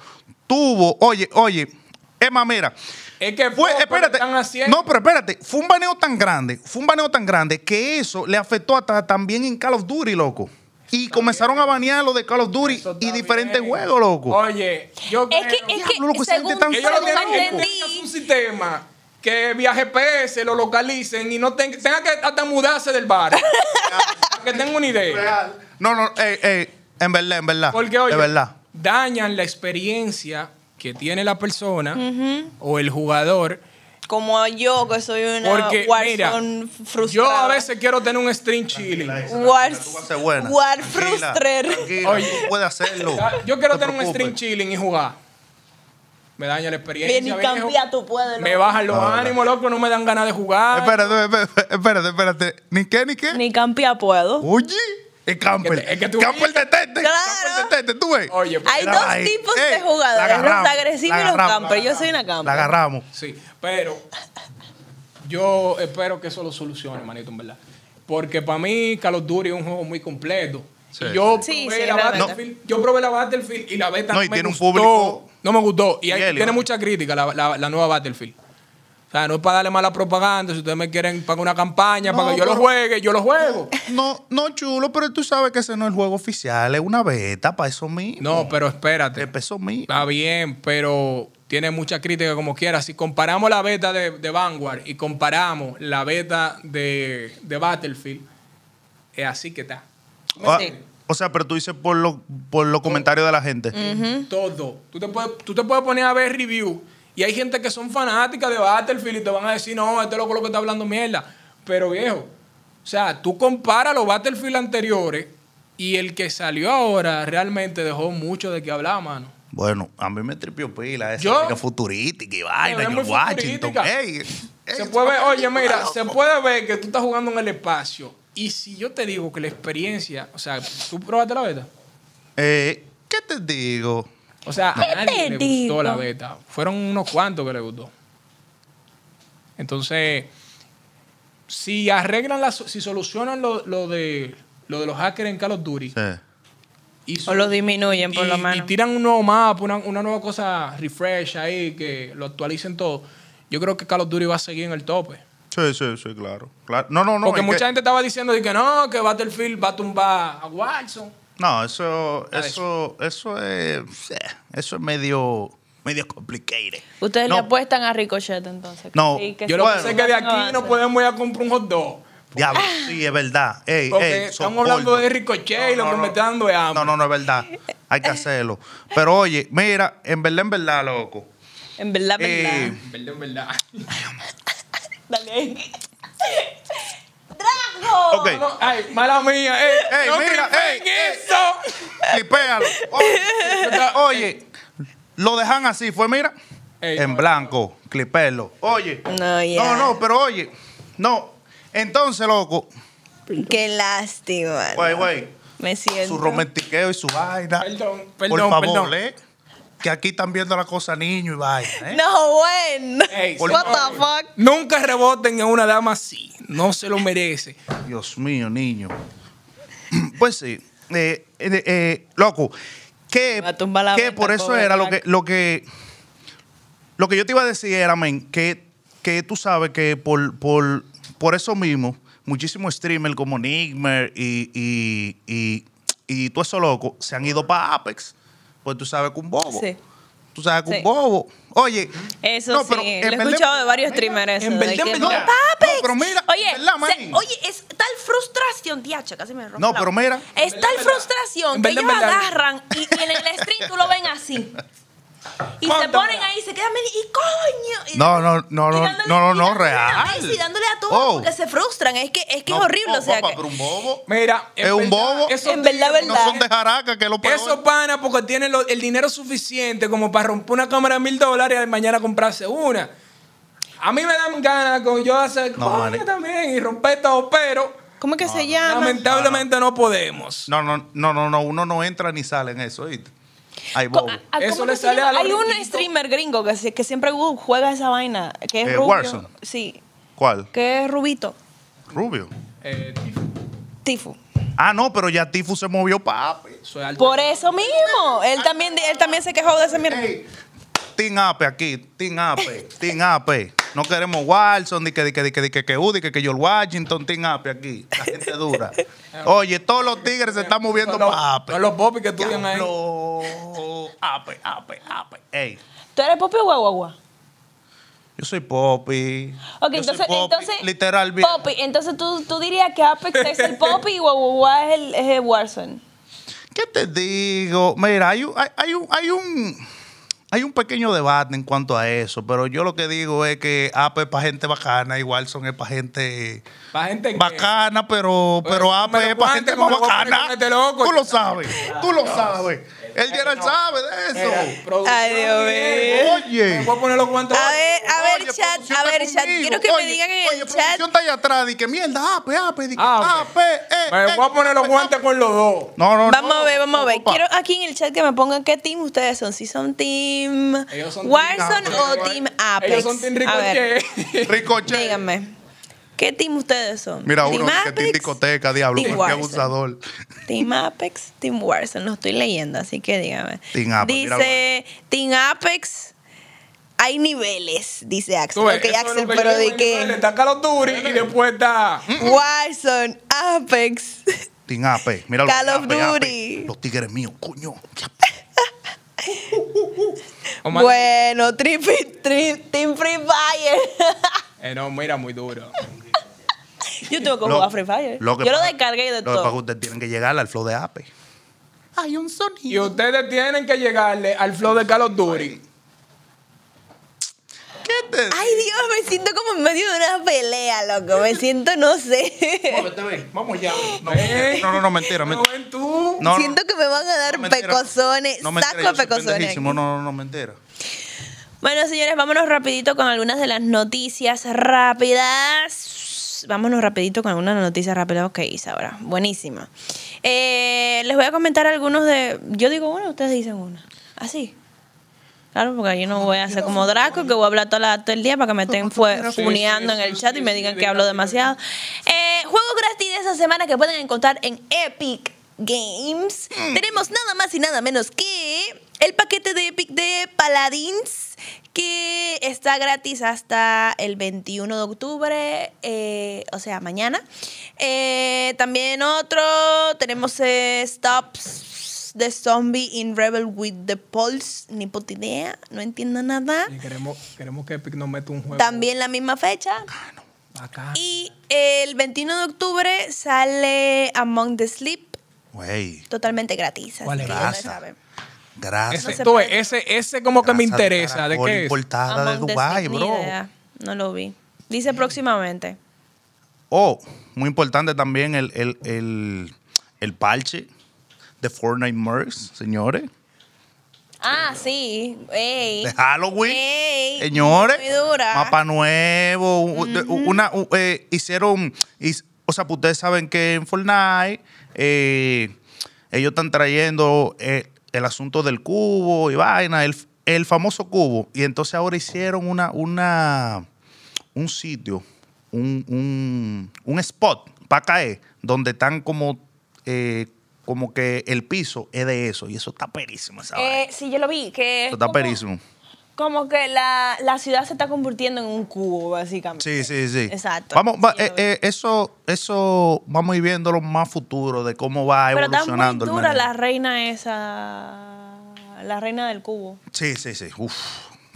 tuvo, oye, oye, Emma, mira. Es que Fue, espérate, están haciendo. no, pero espérate, fue un baneo tan grande, fue un baneo tan grande que eso le afectó hasta también en Call of Duty, loco. Y comenzaron a banear lo de Call of Duty y diferentes bien. juegos, loco. Oye, yo Es que, creo- es que loco, gente según, tan Ellos lo según tienen, que un sistema que vía GPS lo localicen y no ten- tenga que hasta mudarse del bar. Para que tengan una idea. No, no, eh, eh, en verdad, en verdad. Porque, oye, de verdad. dañan la experiencia que tiene la persona o el jugador. Como yo que soy una Porque, mira, frustrada. yo a veces quiero tener un stream chilling. War, buena. Frustrer. Oye. tú puedes hacerlo. Yo quiero No te tener un stream chilling y jugar. Me daña la experiencia. Bien y cambia tú puedes. Me bajan los ánimos, loco, no me dan ganas de jugar. Espérate, espérate, espérate, espérate. ¿Ni qué, ni qué? Ni campia puedo. Oye. Es que- es que tú- camper detente. Claro. Detente, tú ves. Oye, Hay Mira, dos ahí. tipos de jugadores, la agarramos, los agresivos la y los campers. Yo soy una La camper. agarramos. Sí, pero yo espero que eso lo solucione, manito, en verdad. Porque para mí Call of Duty es un juego muy completo. Sí, yo, sí. probé Sí, la. Battlefield, yo probé la Battlefield y la beta No, y me tiene un gustó. público- No me gustó. Y hay- tiene ¿no? mucha crítica la, la- la nueva Battlefield. O sea, no es para darle mala propaganda. Si ustedes me quieren pagar una campaña No, para que yo lo juegue, yo lo juego. No, no, chulo, pero tú sabes que ese no es el juego oficial, es una beta para eso mismo. No, pero espérate. Es para eso mismo. Está bien, pero tiene mucha crítica como quiera. Si comparamos la beta de, de Vanguard y comparamos la beta de, de Battlefield, es así que está. Ah. O sea, pero tú dices por, lo- por los comentarios de la gente. Todo. Tú te, puedes, tú te puedes poner a ver review y hay gente que son fanáticas de Battlefield y te van a decir, no, este loco lo que está hablando mierda. Pero viejo, o sea, tú comparas los Battlefield anteriores y el que salió ahora realmente dejó mucho de qué hablar, mano. Bueno, a mí me tripió pila esa Yo- futurística y vaina, muy Washington. futurística. Ey, ey, Se puede ver, oye, mira, loco. se puede ver que tú estás jugando en el espacio. Y si yo te digo que la experiencia, o sea, ¿tú probaste la beta? Eh, ¿Qué te digo? O sea, a nadie le digo? gustó la beta. Fueron unos cuantos que le gustó. Entonces, si arreglan, la, si solucionan lo, lo de, lo de los hackers en Call of Duty, Sí. Y O lo disminuyen, por y- lo Y menos. tiran un nuevo mapa, una, una nueva cosa refresh ahí, que lo actualicen todo. Yo creo que Call of Duty va a seguir en el tope. Sí, sí, sí, claro. claro. No, no, no. Porque mucha que- gente estaba diciendo de que no, que Battlefield va a tumbar a Warzone. No, eso, eso, eso es, eh, eso es medio, medio complicated. Ustedes No. le apuestan a Ricochet entonces. No. Sí, que Yo lo Bueno. que sé es que de aquí no podemos ir a comprar un hot dog. Diablo, sí, es verdad. Ey, Porque ey, estamos hablando de Ricochet y lo que me está dando es hambre. No, no, no es verdad. Hay que hacerlo. Pero oye, mira, en verdad, en verdad, loco. En verdad, verdad. Eh, En verdad, en verdad. Dale ahí. ¡Drago! Ok. No, ay, mala mía. Ey, Ey, no mira, ey, eso. Clipéalo. Oye, oye, lo dejan así, fue, mira, Ey, en no, blanco, clipelo. Oye. No, ya. No, no, pero oye, no. Entonces, loco, Qué lástima. güey, güey, Me siento. su romantiqueo y su vaina. Perdón, Por perdón, favor, perdón. ¿eh? Que aquí están viendo la cosa niño y vaina, ¿eh? No, bueno. What the fuck? Nunca reboten en una dama así. No se lo merece. Dios mío, niño. Pues sí, eh, eh, eh, loco, que, a que por eso era lo que, lo que lo que yo te iba a decir era, men, que, que tú sabes que por, por, por eso mismo, muchísimos streamers como Nigmer y, y, y, y todo eso loco se han ido para Apex. Pues tú sabes que un bobo. Sí. Tú sabes que Sí. un bobo. Oye. Eso no, sí, pero lo he escuchado de varios streamers. en verdad, no, verdad. ¡Papex! No, pero mira, oye, en verdad, se- manín. oye, es tal frustración, diacha, casi me rompe No, la pero mira. Es tal frustración en que ellos agarran y, y en el stream tú lo ven así. Y se ponen ahí, se quedan medio, y coño. Y No, no, no, y no, no, no, y no, real. Messi, dándole a todo Oh. porque se frustran. Es que es, que No, es horrible. no, o sea, papá, que, pero un bobo. Mira, Es un verdad, bobo. esos En verdad, tigres No verdad. son de jaraca, que es lo peor. Esos panas porque tienen lo- el dinero suficiente como para romper una cámara de mil dólares y mañana comprarse una. A mí me dan ganas con yo hacer No, también y romper todo, pero ¿Cómo es que se llama? lamentablemente no, podemos. No, no, no, no, no, uno no entra ni sale en eso, ¿viste? Hay un riquitos. streamer gringo que, se- que siempre uh, juega esa vaina, que es Eh, rubio. Warzone. Sí, ¿Cuál? que es rubito. Rubio. Eh, Tifu. Ah, no, pero ya Tifu se movió para Ape. soy alto. Por eso mismo. Él también, él también se quejó de esa mierda. Ey, Team Ape aquí, Team Ape, Team Ape. No queremos Walson, ni que, ni que, ni que, ni que, que, U, ni que, que George Washington, Team Ape aquí. La gente dura. Oye, todos los tigres se están moviendo para Ape. son los popis que estudian ahí. Diablo. Ape, Ape, Ape. Ey, ¿Tú eres Popi o Guaguagua? yo soy Poppy. Ok, Yo soy entonces, Poppy, entonces literal bien. Poppy, entonces tú, tú dirías que Apex es el Poppy y Guaguagua es el, es el Warzone. ¿Qué te digo? Mira, hay un, hay, hay un, hay un, hay un pequeño debate en cuanto a eso, pero yo lo que digo es que Ape es para gente bacana, igual son es para gente Para gente bacana, pero, pero me Ape es para gente más me bacana. este loco. Tú lo sabes, tú lo sabes. El Gerald no. sabe de eso. Ay, Dios mío. Oye. Me voy a poner los guantes. A ver, a ver, Oye, chat, a ver, chat. conmigo. Quiero que me Oye, digan en oye, el chat. producción está allá atrás, di que mierda, Ape, Ape, di que Ah. Ape, eh, Me eh, voy a poner los guantes con los dos. No, no, no. Vamos a ver, vamos a ver. Quiero aquí en el chat que me pongan qué team ustedes son. Si son team Warzone team- o team Apex. Ellos son Team Ricochet. Ricochet. díganme. ¿Qué team ustedes son? Mira ¿Team uno que tiene Apex? discoteca, diablo, Team qué abusador. Team Apex, Team Warzone, lo estoy leyendo, así que dígame. Team Apex, Dice Team Apex, hay niveles, dice Axel. Ves, Ok, Axel, lo que pero de que Está Call of Duty y después está. Warzone, Apex. Team Ape, mira los Call of. Duty. Los tigres míos, coño. Omar- Bueno, tri- tri- Team Free Fire. Eh, no, mira, muy duro. Yo tengo que Lo- jugar Free Fire. lo que Yo lo descargué de Lo es que todo. ustedes tienen que llegar al flow de Ape. Hay un Y sonido. ustedes tienen que llegarle al flow de Call of Duty. ¿Qué te Ay, Dios, me siento como en medio de una pelea, loco. Me siento, no sé. Vamos ya. No, no, no, no, mentira. No mentira. ven tú. No, no, siento que me van a dar no, mentira. pecosones. No, mentira, saco de pecosones. No, no, no, mentira. Bueno, señores, vámonos rapidito con algunas de las noticias rápidas. Vámonos rapidito con algunas noticias rápidas. Ok, Isaura. Buenísima. Eh, les voy a comentar algunos de... Yo digo una, ustedes dicen una. Así. Claro, porque yo no voy a hacer como Draco, que voy a hablar toda la- todo el día para que me estén funeando en el chat y me digan que hablo demasiado. Eh, juegos gratis de esa semana que pueden encontrar en Epic Games, tenemos nada más y nada menos que el paquete de Epic de Paladins que está gratis hasta el 21 de octubre, eh, o sea, mañana. Eh, también otro, tenemos eh, Stops the Zombie in Rebel with the Pulse, ni puta idea, no entiendo nada. Y queremos, queremos que Epic nos meta un juego. También la misma fecha. Bacano. Y el 21 de octubre sale Among the Sleep, Güey, totalmente gratis. ¿Cuál es? gracias. Ese, ese, ese como que me de interesa. ¿De qué es? Importada de Among ni bro. idea. No lo vi. Dice próximamente. Oh, muy importante también el, el, el, el parche de Fortnite Mercs, señores. Ah, sí. Ey. De Halloween. Ey, Señores. muy dura. Mapa nuevo. una, eh, hicieron. o sea, pues ustedes saben que en Fortnite eh, ellos están trayendo eh, el asunto del cubo y vaina, el, el famoso cubo. Y entonces ahora hicieron una, una un sitio, un, un, un spot para caer, donde están como, eh, como que el piso es de eso. Y eso está perísimo, esa vaina. Eh, sí, yo lo vi. Que es Eso está como- perísimo. Como que la, la ciudad se está convirtiendo en un cubo, básicamente. Sí, sí, sí. Exacto. Vamos, va- Sí, eh, vi. eh, eso, eso vamos a ir viéndolo más futuro de cómo va Pero está muy evolucionando el dura la reina esa. La reina del cubo. Sí, sí, sí. Uf,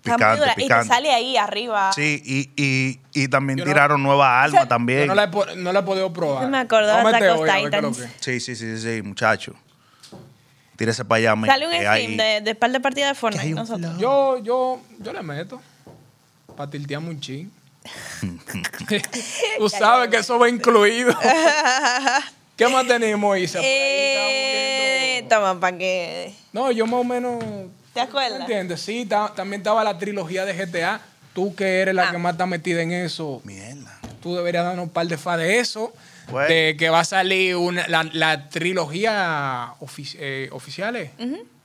Picante, dura. Y te picante. sale ahí arriba. Sí, y, y, y también Yo no- tiraron nuevas armas también. Yo no la, he, po- no la he podido probar. Me acordaba Vamos a de meter Attack of hoy a ver qué es lo Titans. que- Sí, sí, sí, sí, muchacho. Tírese para allá, men, Sale un que stream de, de par de partidas de Fortnite. hay un nosotros. Yo, yo, yo le meto. Para tiltearme un chin. Tú sabes que eso va incluido. ¿Qué más tenemos, Isa? Por ahí Eh, toma, para que. No, yo más o menos. ¿Te ¿Me acuerdas? entiendes? Sí, ta- también estaba la trilogía de GTA. Tú que eres la Ah. que más está metida en eso, Mierda. tú deberías darnos un par de fa de eso. Bueno. De que va a salir una, la, la trilogía ofici- eh, oficiales.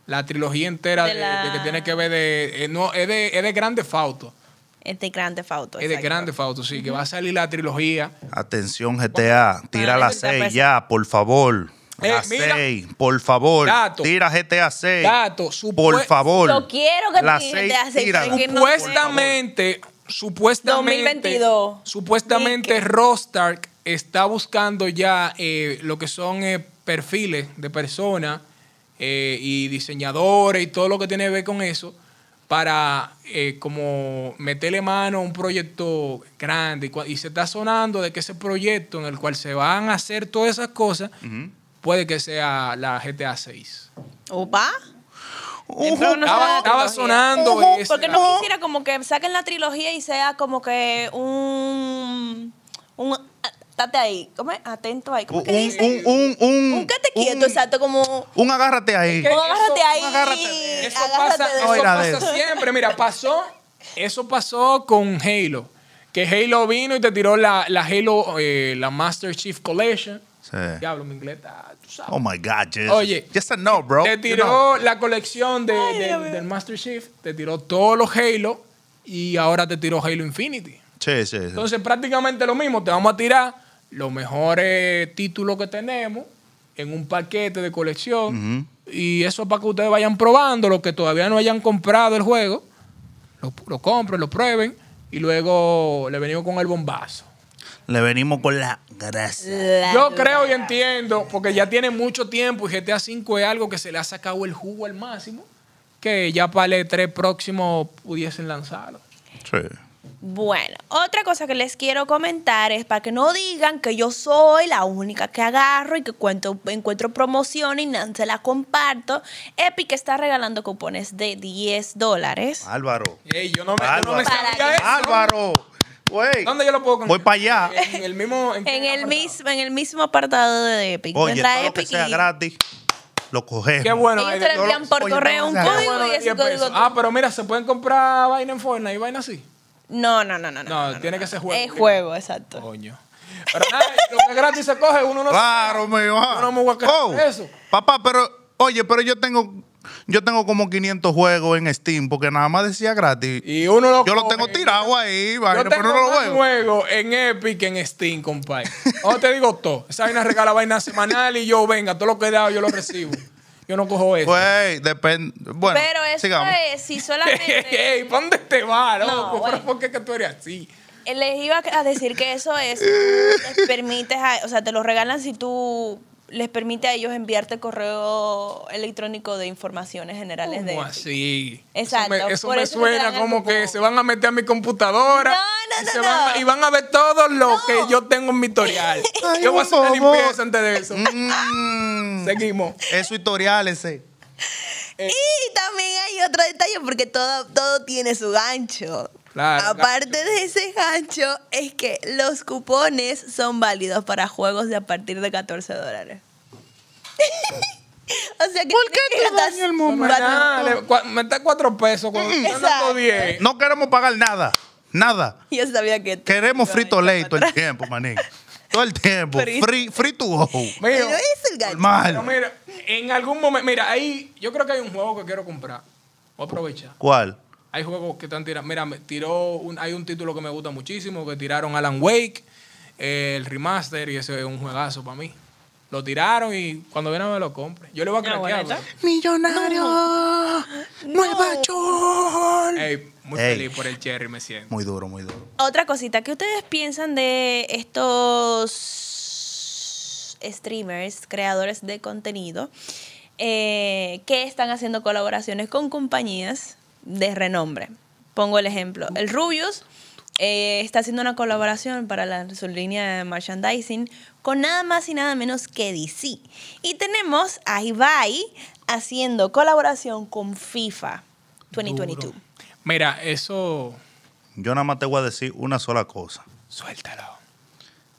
La trilogía entera De de, la- de que tiene que ver de. eh, no, es de, es de Grande Fauto. Este grande Fauto. Es de Grande Fauto, sí, que va a salir la trilogía. Atención, GTA. Tira la necesita 6 peso. ya, por favor. Eh, la mira. 6, por favor. Dato. Tira GTA 6. Dato, Por favor. Yo quiero que la te- 6 te hace- tira. que no- Supuestamente, supuestamente, 2022. supuestamente. Rostark está buscando ya eh, lo que son eh, perfiles de personas eh, y diseñadores y todo lo que tiene que ver con eso para eh, como meterle mano a un proyecto grande y se está sonando de que ese proyecto en el cual se van a hacer todas esas cosas puede que sea la GTA 6. Opa. Estaba, sonando ese. Porque no quisiera como que saquen la trilogía y sea como que un. un estate ahí. ¿Cómo es? Atento ahí. ¿Cómo Un, que dice? un, un, un, Un quédate quieto, exacto, como. Un agárrate ahí. Un agárrate eso- ahí. un agárrate de- Eso agárrate pasa, de eso pasa eso. siempre. Mira, pasó. Eso pasó con Halo. Que Halo vino y te tiró la, la Halo, eh, la Master Chief Collection. Sí. Diablo, mi inglés está, tú sabes. Oh my God, Jess. Oye, Just a no, bro. Te You tiró know. la colección de- de- del Master Chief, te tiró todos los Halo y ahora te tiró Halo Infinity. Sí, sí, sí. Entonces, prácticamente lo mismo. Te vamos a tirar los mejores títulos que tenemos en un paquete de colección. Y eso es para que ustedes vayan probando. Los que todavía no hayan comprado el juego, lo, lo compren, lo prueben. Y luego le venimos con el bombazo. Le venimos con la grasa. la- Yo creo y entiendo, porque ya tiene mucho tiempo y GTA V es algo que se le ha sacado el jugo al máximo, que ya para el E3 próximo pudiesen lanzarlo. Sí. Bueno, otra cosa que les quiero comentar es para que no digan que yo soy la única que agarro y que cuento, encuentro promoción y no se la comparto. Epic está regalando cupones de 10 dólares. Álvaro. Ey, yo no me, yo no me Álvaro. Güey. ¿Dónde yo lo puedo Voy para allá. En el mismo. En qué el, apartado? mismo, en el mismo apartado de Epic. Oye, Entra todo lo que Epic sea y gratis, lo cogemos. Qué bueno. ellos te lo envían por Oye, correo un código bueno y ese 10 código... Ah, pero mira, se pueden comprar vaina en Fortnite y vaina así. No, no, no, no. No, No, tiene que ser juego. Es juego, exacto. Coño. Pero nada, lo que es gratis se coge, uno no Claro, mío. Yo no me voy a Oh, eso. Papá, pero, oye, pero yo tengo yo tengo como 500 juegos en Steam porque nada más decía gratis. Y uno lo yo lo coge. tengo tirado ahí, vaina, Yo pero tengo no lo más juego. juegos en Epic en Steam, compadre. O te digo todo. Esa vaina regala vaina semanal y yo, venga, todo lo que he dado yo lo recibo. Yo no cojo eso. Güey, depende. Bueno, Pero eso sigamos. es si solamente. Ey, ¿pa' dónde te vas, No, loco? ¿Pero por qué que tú eres así? Les iba a decir que eso es, les permites, a- o sea, te lo regalan si tú les permite a ellos enviarte correo electrónico de informaciones generales de ¿Cómo Epic. así? Exacto, Eso me, eso eso suena como que se van a meter a mi computadora. No, no, y, no, se no. Van a, y van a ver todo lo que yo tengo en mi historial. Ay, yo voy a hacer una limpieza antes de eso. Mm, Seguimos. Eso tutorial ese. Y también hay otro detalle porque todo, todo tiene su gancho. Claro, Aparte de ese gancho, es que los cupones son válidos para juegos de a partir de 14 dólares. o sea que ¿Por qué te daña el No me momento? Mete cuatro pesos cuando Exacto. diez. No queremos pagar nada. Nada. Yo sabía que... Queremos frito ley todo el tiempo, manín. Todo el tiempo. Free. Free, free to go. Mío. Pero es el gancho. Pero mira, en algún momento, mira, ahí yo creo que hay un juego que quiero comprar. Voy a aprovechar. ¿Cuál? Hay juegos que están tirando. Mira, me tiró un- hay un título que me gusta muchísimo, que tiraron Alan Wake, eh, el remaster, y ese es un juegazo para mí. Lo tiraron y cuando viene me lo compre. Yo le voy a Ah, craquear. bueno. Millonario. Nueva York. Ey, muy Ey. feliz por el cherry me siento. Muy duro, muy duro. Otra cosita, ¿qué ustedes piensan de estos streamers, creadores de contenido, eh, que están haciendo colaboraciones con compañías de renombre? Pongo el ejemplo. El Rubius eh, está haciendo una colaboración para la- su línea de merchandising con nada más y nada menos que DC. Y tenemos a Ibai haciendo colaboración con FIFA 2022. Duro. Mira, eso. Yo nada más te voy a decir una sola cosa. Suéltalo.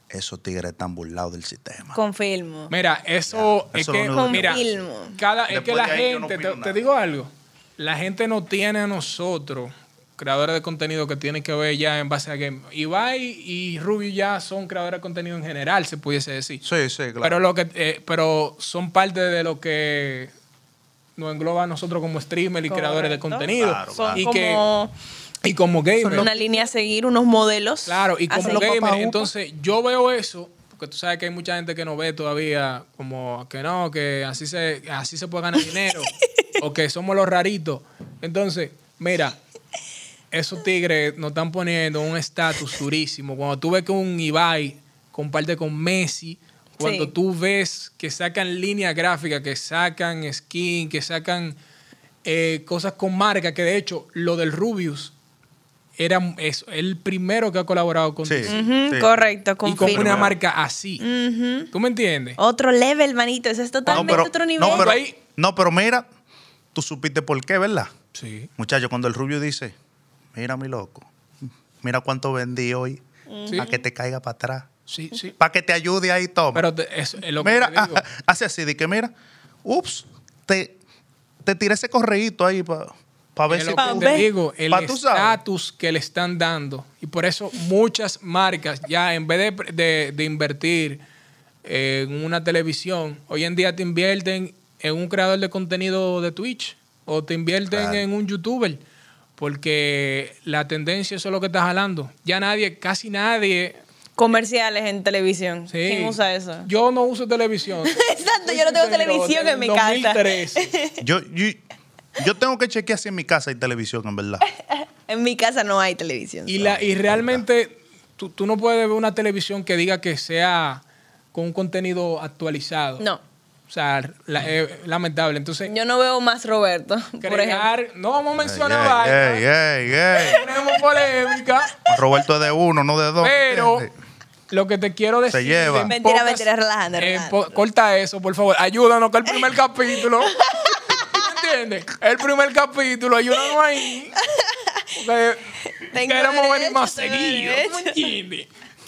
Esos tigres están burlados del sistema. Confirmo. Mira, eso Ya, es eso que, mira, Confirmo. cada, es que la no gente, te, digo algo, la gente no tiene a nosotros, creadores de contenido que tienen que ver ya en base a game. Ibai y Rubio ya son creadores de contenido en general, se pudiese decir. Sí, sí, claro. Pero, lo que, eh, pero son parte de lo que nos engloba a nosotros como streamer y creadores de contenido. Claro, Son claro. Y, como que, y como gamer. una línea a seguir, unos modelos. Claro, y como gamer, papá entonces yo veo eso, porque tú sabes que hay mucha gente que no ve todavía como que no, que así se, así se puede ganar dinero, o que somos los raritos. Entonces, mira, esos tigres nos están poniendo un estatus durísimo. Cuando tú ves que un Ibai comparte con Messi, cuando Sí. tú ves que sacan líneas gráficas, que sacan skin, que sacan eh, cosas con marca, que de hecho lo del Rubius era es el primero que ha colaborado con Sí. Sí. Correcto, y con una marca así. Ujú. ¿Tú me entiendes? Otro level, manito. Eso es no, totalmente pero, otro nivel. no, pero, no, pero mira, tú supiste por qué, ¿verdad? Sí. Muchacho, cuando el rubio dice, mira mi loco, mira cuánto vendí hoy, Sí. para que te caiga para atrás, Sí, sí. para que te ayude ahí, toma. Pero es, es lo que mira, te digo. hace así, de que mira, ups, te, te tiré ese correíto ahí para ver Es si lo Pa' que te ver. digo, el estatus que le están dando. Y por eso muchas marcas ya en vez de, de- de invertir en una televisión, hoy en día te invierten en un creador de contenido de Twitch o te invierten Claro. en un youtuber. Porque la tendencia eso es lo que está jalando. Ya nadie, casi nadie... Comerciales en televisión. sí. ¿Quién usa eso? Yo no uso televisión. Exacto, yo no tengo televisión en mi casa. 2013. Yo, yo, yo tengo que chequear si en mi casa hay televisión, en verdad. En mi casa no hay televisión. Y, la, y realmente tú, tú no puedes ver una televisión que diga que sea con un contenido actualizado. No. O sea, la- es lamentable. Entonces, Yo no veo más Roberto, por ejemplo. no vamos a mencionar Ey, tenemos polémica, Roberto es de uno, no de dos. pero lo que te quiero decir. lleva. en Mentira, mentira, relajando, relajando. corta eso, por favor. Ayúdanos con el primer capítulo. ¿Me entiendes? El primer capítulo, ayúdanos ahí. Porque Tengo queremos venir más seguido.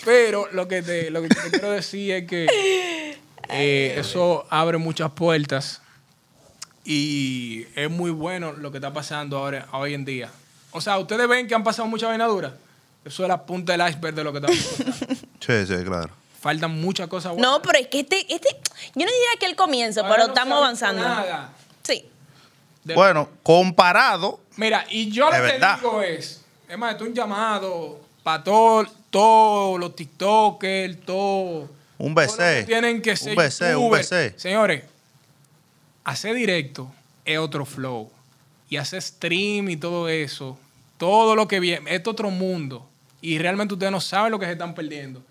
Pero lo que te, lo que te quiero decir es que eh, eso abre muchas puertas y es muy bueno lo que está pasando ahora, hoy en día. O sea, ustedes ven que han pasado mucha vainadura. Eso es la punta del iceberg de lo que está pasando. Sí, sí, claro. Faltan muchas cosas buenas. No, pero es que este, este, yo no diría que el comienzo, pero no estamos avanzando. nada. Sí. De- Bueno, comparado, Mira, y yo lo que verdad. digo es, es más, esto es un llamado para todos todos los TikTokers, todo. Un BC, que Tienen que un BC, un. BC. Señores, hacer directo es otro flow. Y hacer stream y todo eso, todo lo que viene, es otro mundo. Y realmente ustedes no saben lo que se están perdiendo.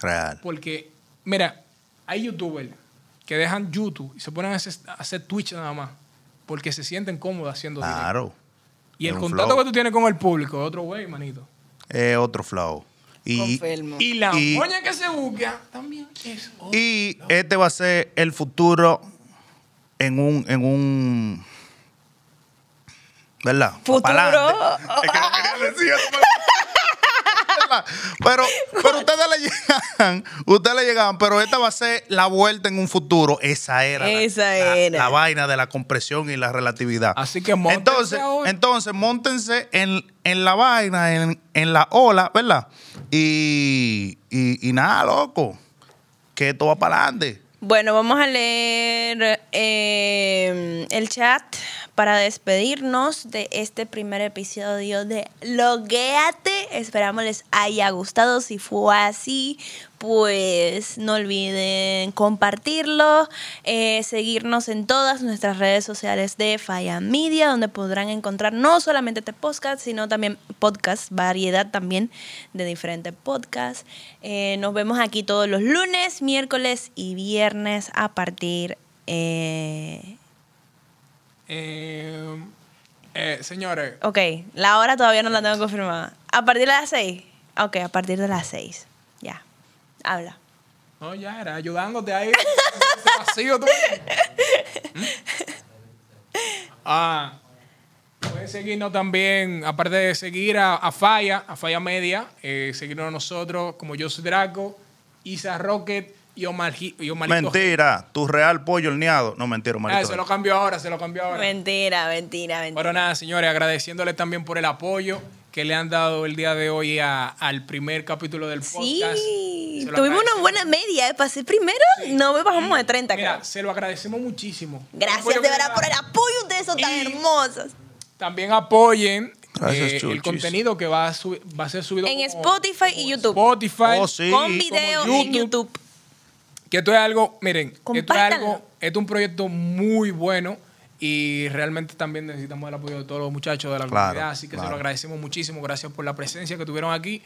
real. Porque, mira, hay youtubers que dejan YouTube y se ponen a hacer, a hacer Twitch nada más. Porque se sienten cómodos haciendo directo. Claro. Y Es el contacto flow. que tú tienes con el público es otro güey, manito. Es otro flow. Y, Confirmo. Y la Y- moña que se busca también es otro. y este va a ser el futuro en un, en un ¿verdad? Futuro. Es que no quería decir pero- ¿verdad? Pero, pero ustedes le llegan, ustedes le llegan, pero esta va a ser la vuelta en un futuro. Esa era. la- Esa la, era. la vaina de la compresión y la relatividad. Así que móntense entonces, ahora. entonces, montense en, en la vaina, en, en la ola, ¿verdad? Y, y, y nada, loco. Que esto va para adelante. Bueno, vamos a leer eh, el chat para despedirnos de este primer episodio de Loguéate. Esperamos les haya gustado. Si fue así, pues no olviden compartirlo, eh, seguirnos en todas nuestras redes sociales de Falla Media, donde podrán encontrar no solamente este podcast, sino también podcast, variedad también de diferentes podcasts. Eh, nos vemos aquí todos los lunes, miércoles y viernes a partir... eh, Eh, eh, señores, ok, la hora todavía no la tengo confirmada. ¿A partir de las 6? Ok, a partir de las 6. Ya. Habla. no, ya era ayudándote ahí. vacío, tú. ¿Mm? Ah, pueden seguirnos también, aparte de seguir a, a Falla, a Falla Media, eh, seguirnos a nosotros como yo soy Draco, Isa Rocket y Omar, Gi- y Omarito Mentira, tu real pollo horneado. No, mentira, Ah, Marito. se lo cambió ahora, se lo cambió ahora. Mentira, mentira, mentira. Bueno, nada, señores, agradeciéndole también por el apoyo que le han dado el día de hoy a- al primer capítulo del podcast. Sí, tuvimos una buena media. ¿eh? Para ser primero, no me bajamos de 30, Mira, creo. se lo agradecemos muchísimo. Gracias de verdad por el apoyo. Ustedes son tan hermosos. También apoyen Gracias, eh, el contenido que va a, subir- va a ser subido En como- Spotify y YouTube. Spotify. Oh, sí. Con video en YouTube. Que esto es algo, miren, esto es algo, esto es un proyecto muy bueno y realmente también necesitamos el apoyo de todos los muchachos de la Claro, comunidad, así que se claro. lo agradecemos muchísimo, gracias por la presencia que tuvieron aquí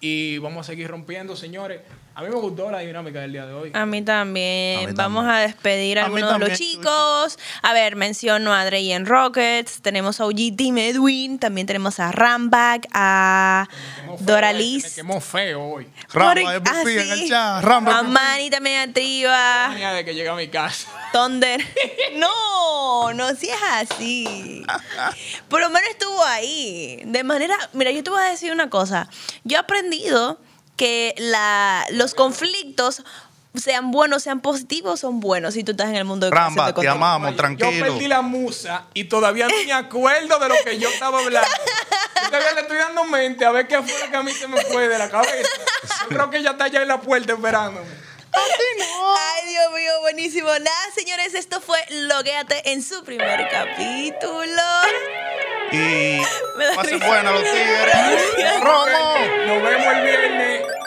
y vamos a seguir rompiendo, señores. A mí me gustó la dinámica del día de hoy. A mí también. A mí Vamos también. a despedir a A algunos de los chicos. A ver, menciono a Dre en Rockets. Tenemos a OG Team Edwin. También tenemos a Ramback, a Me quemó feo, Dora eh, Liz. Me quemó feo hoy. Ramba, Por- es ah, Buffy en el sí. chat. Ramba, A. Manny también activa. Tenía de que llega a mi casa. Thunder. No, no, si es así. Por lo menos estuvo ahí. De manera. Mira, yo te voy a decir una cosa. Yo he aprendido que la, los conflictos, sean buenos, sean positivos, son buenos si tú estás en el mundo de Ramba, te contenido. amamos, tranquilo. Yo perdí la musa y todavía no me acuerdo de lo que yo estaba hablando. Yo todavía le estoy dando mente a ver qué fue lo que a mí se me fue de la cabeza. Yo creo que ella está allá en la puerta esperándome. Ay, Dios mío, buenísimo. Nada, señores, esto fue Loguéate en su primer capítulo. Y Me da pasen buena los tigres. Romo. Nos vemos el viernes.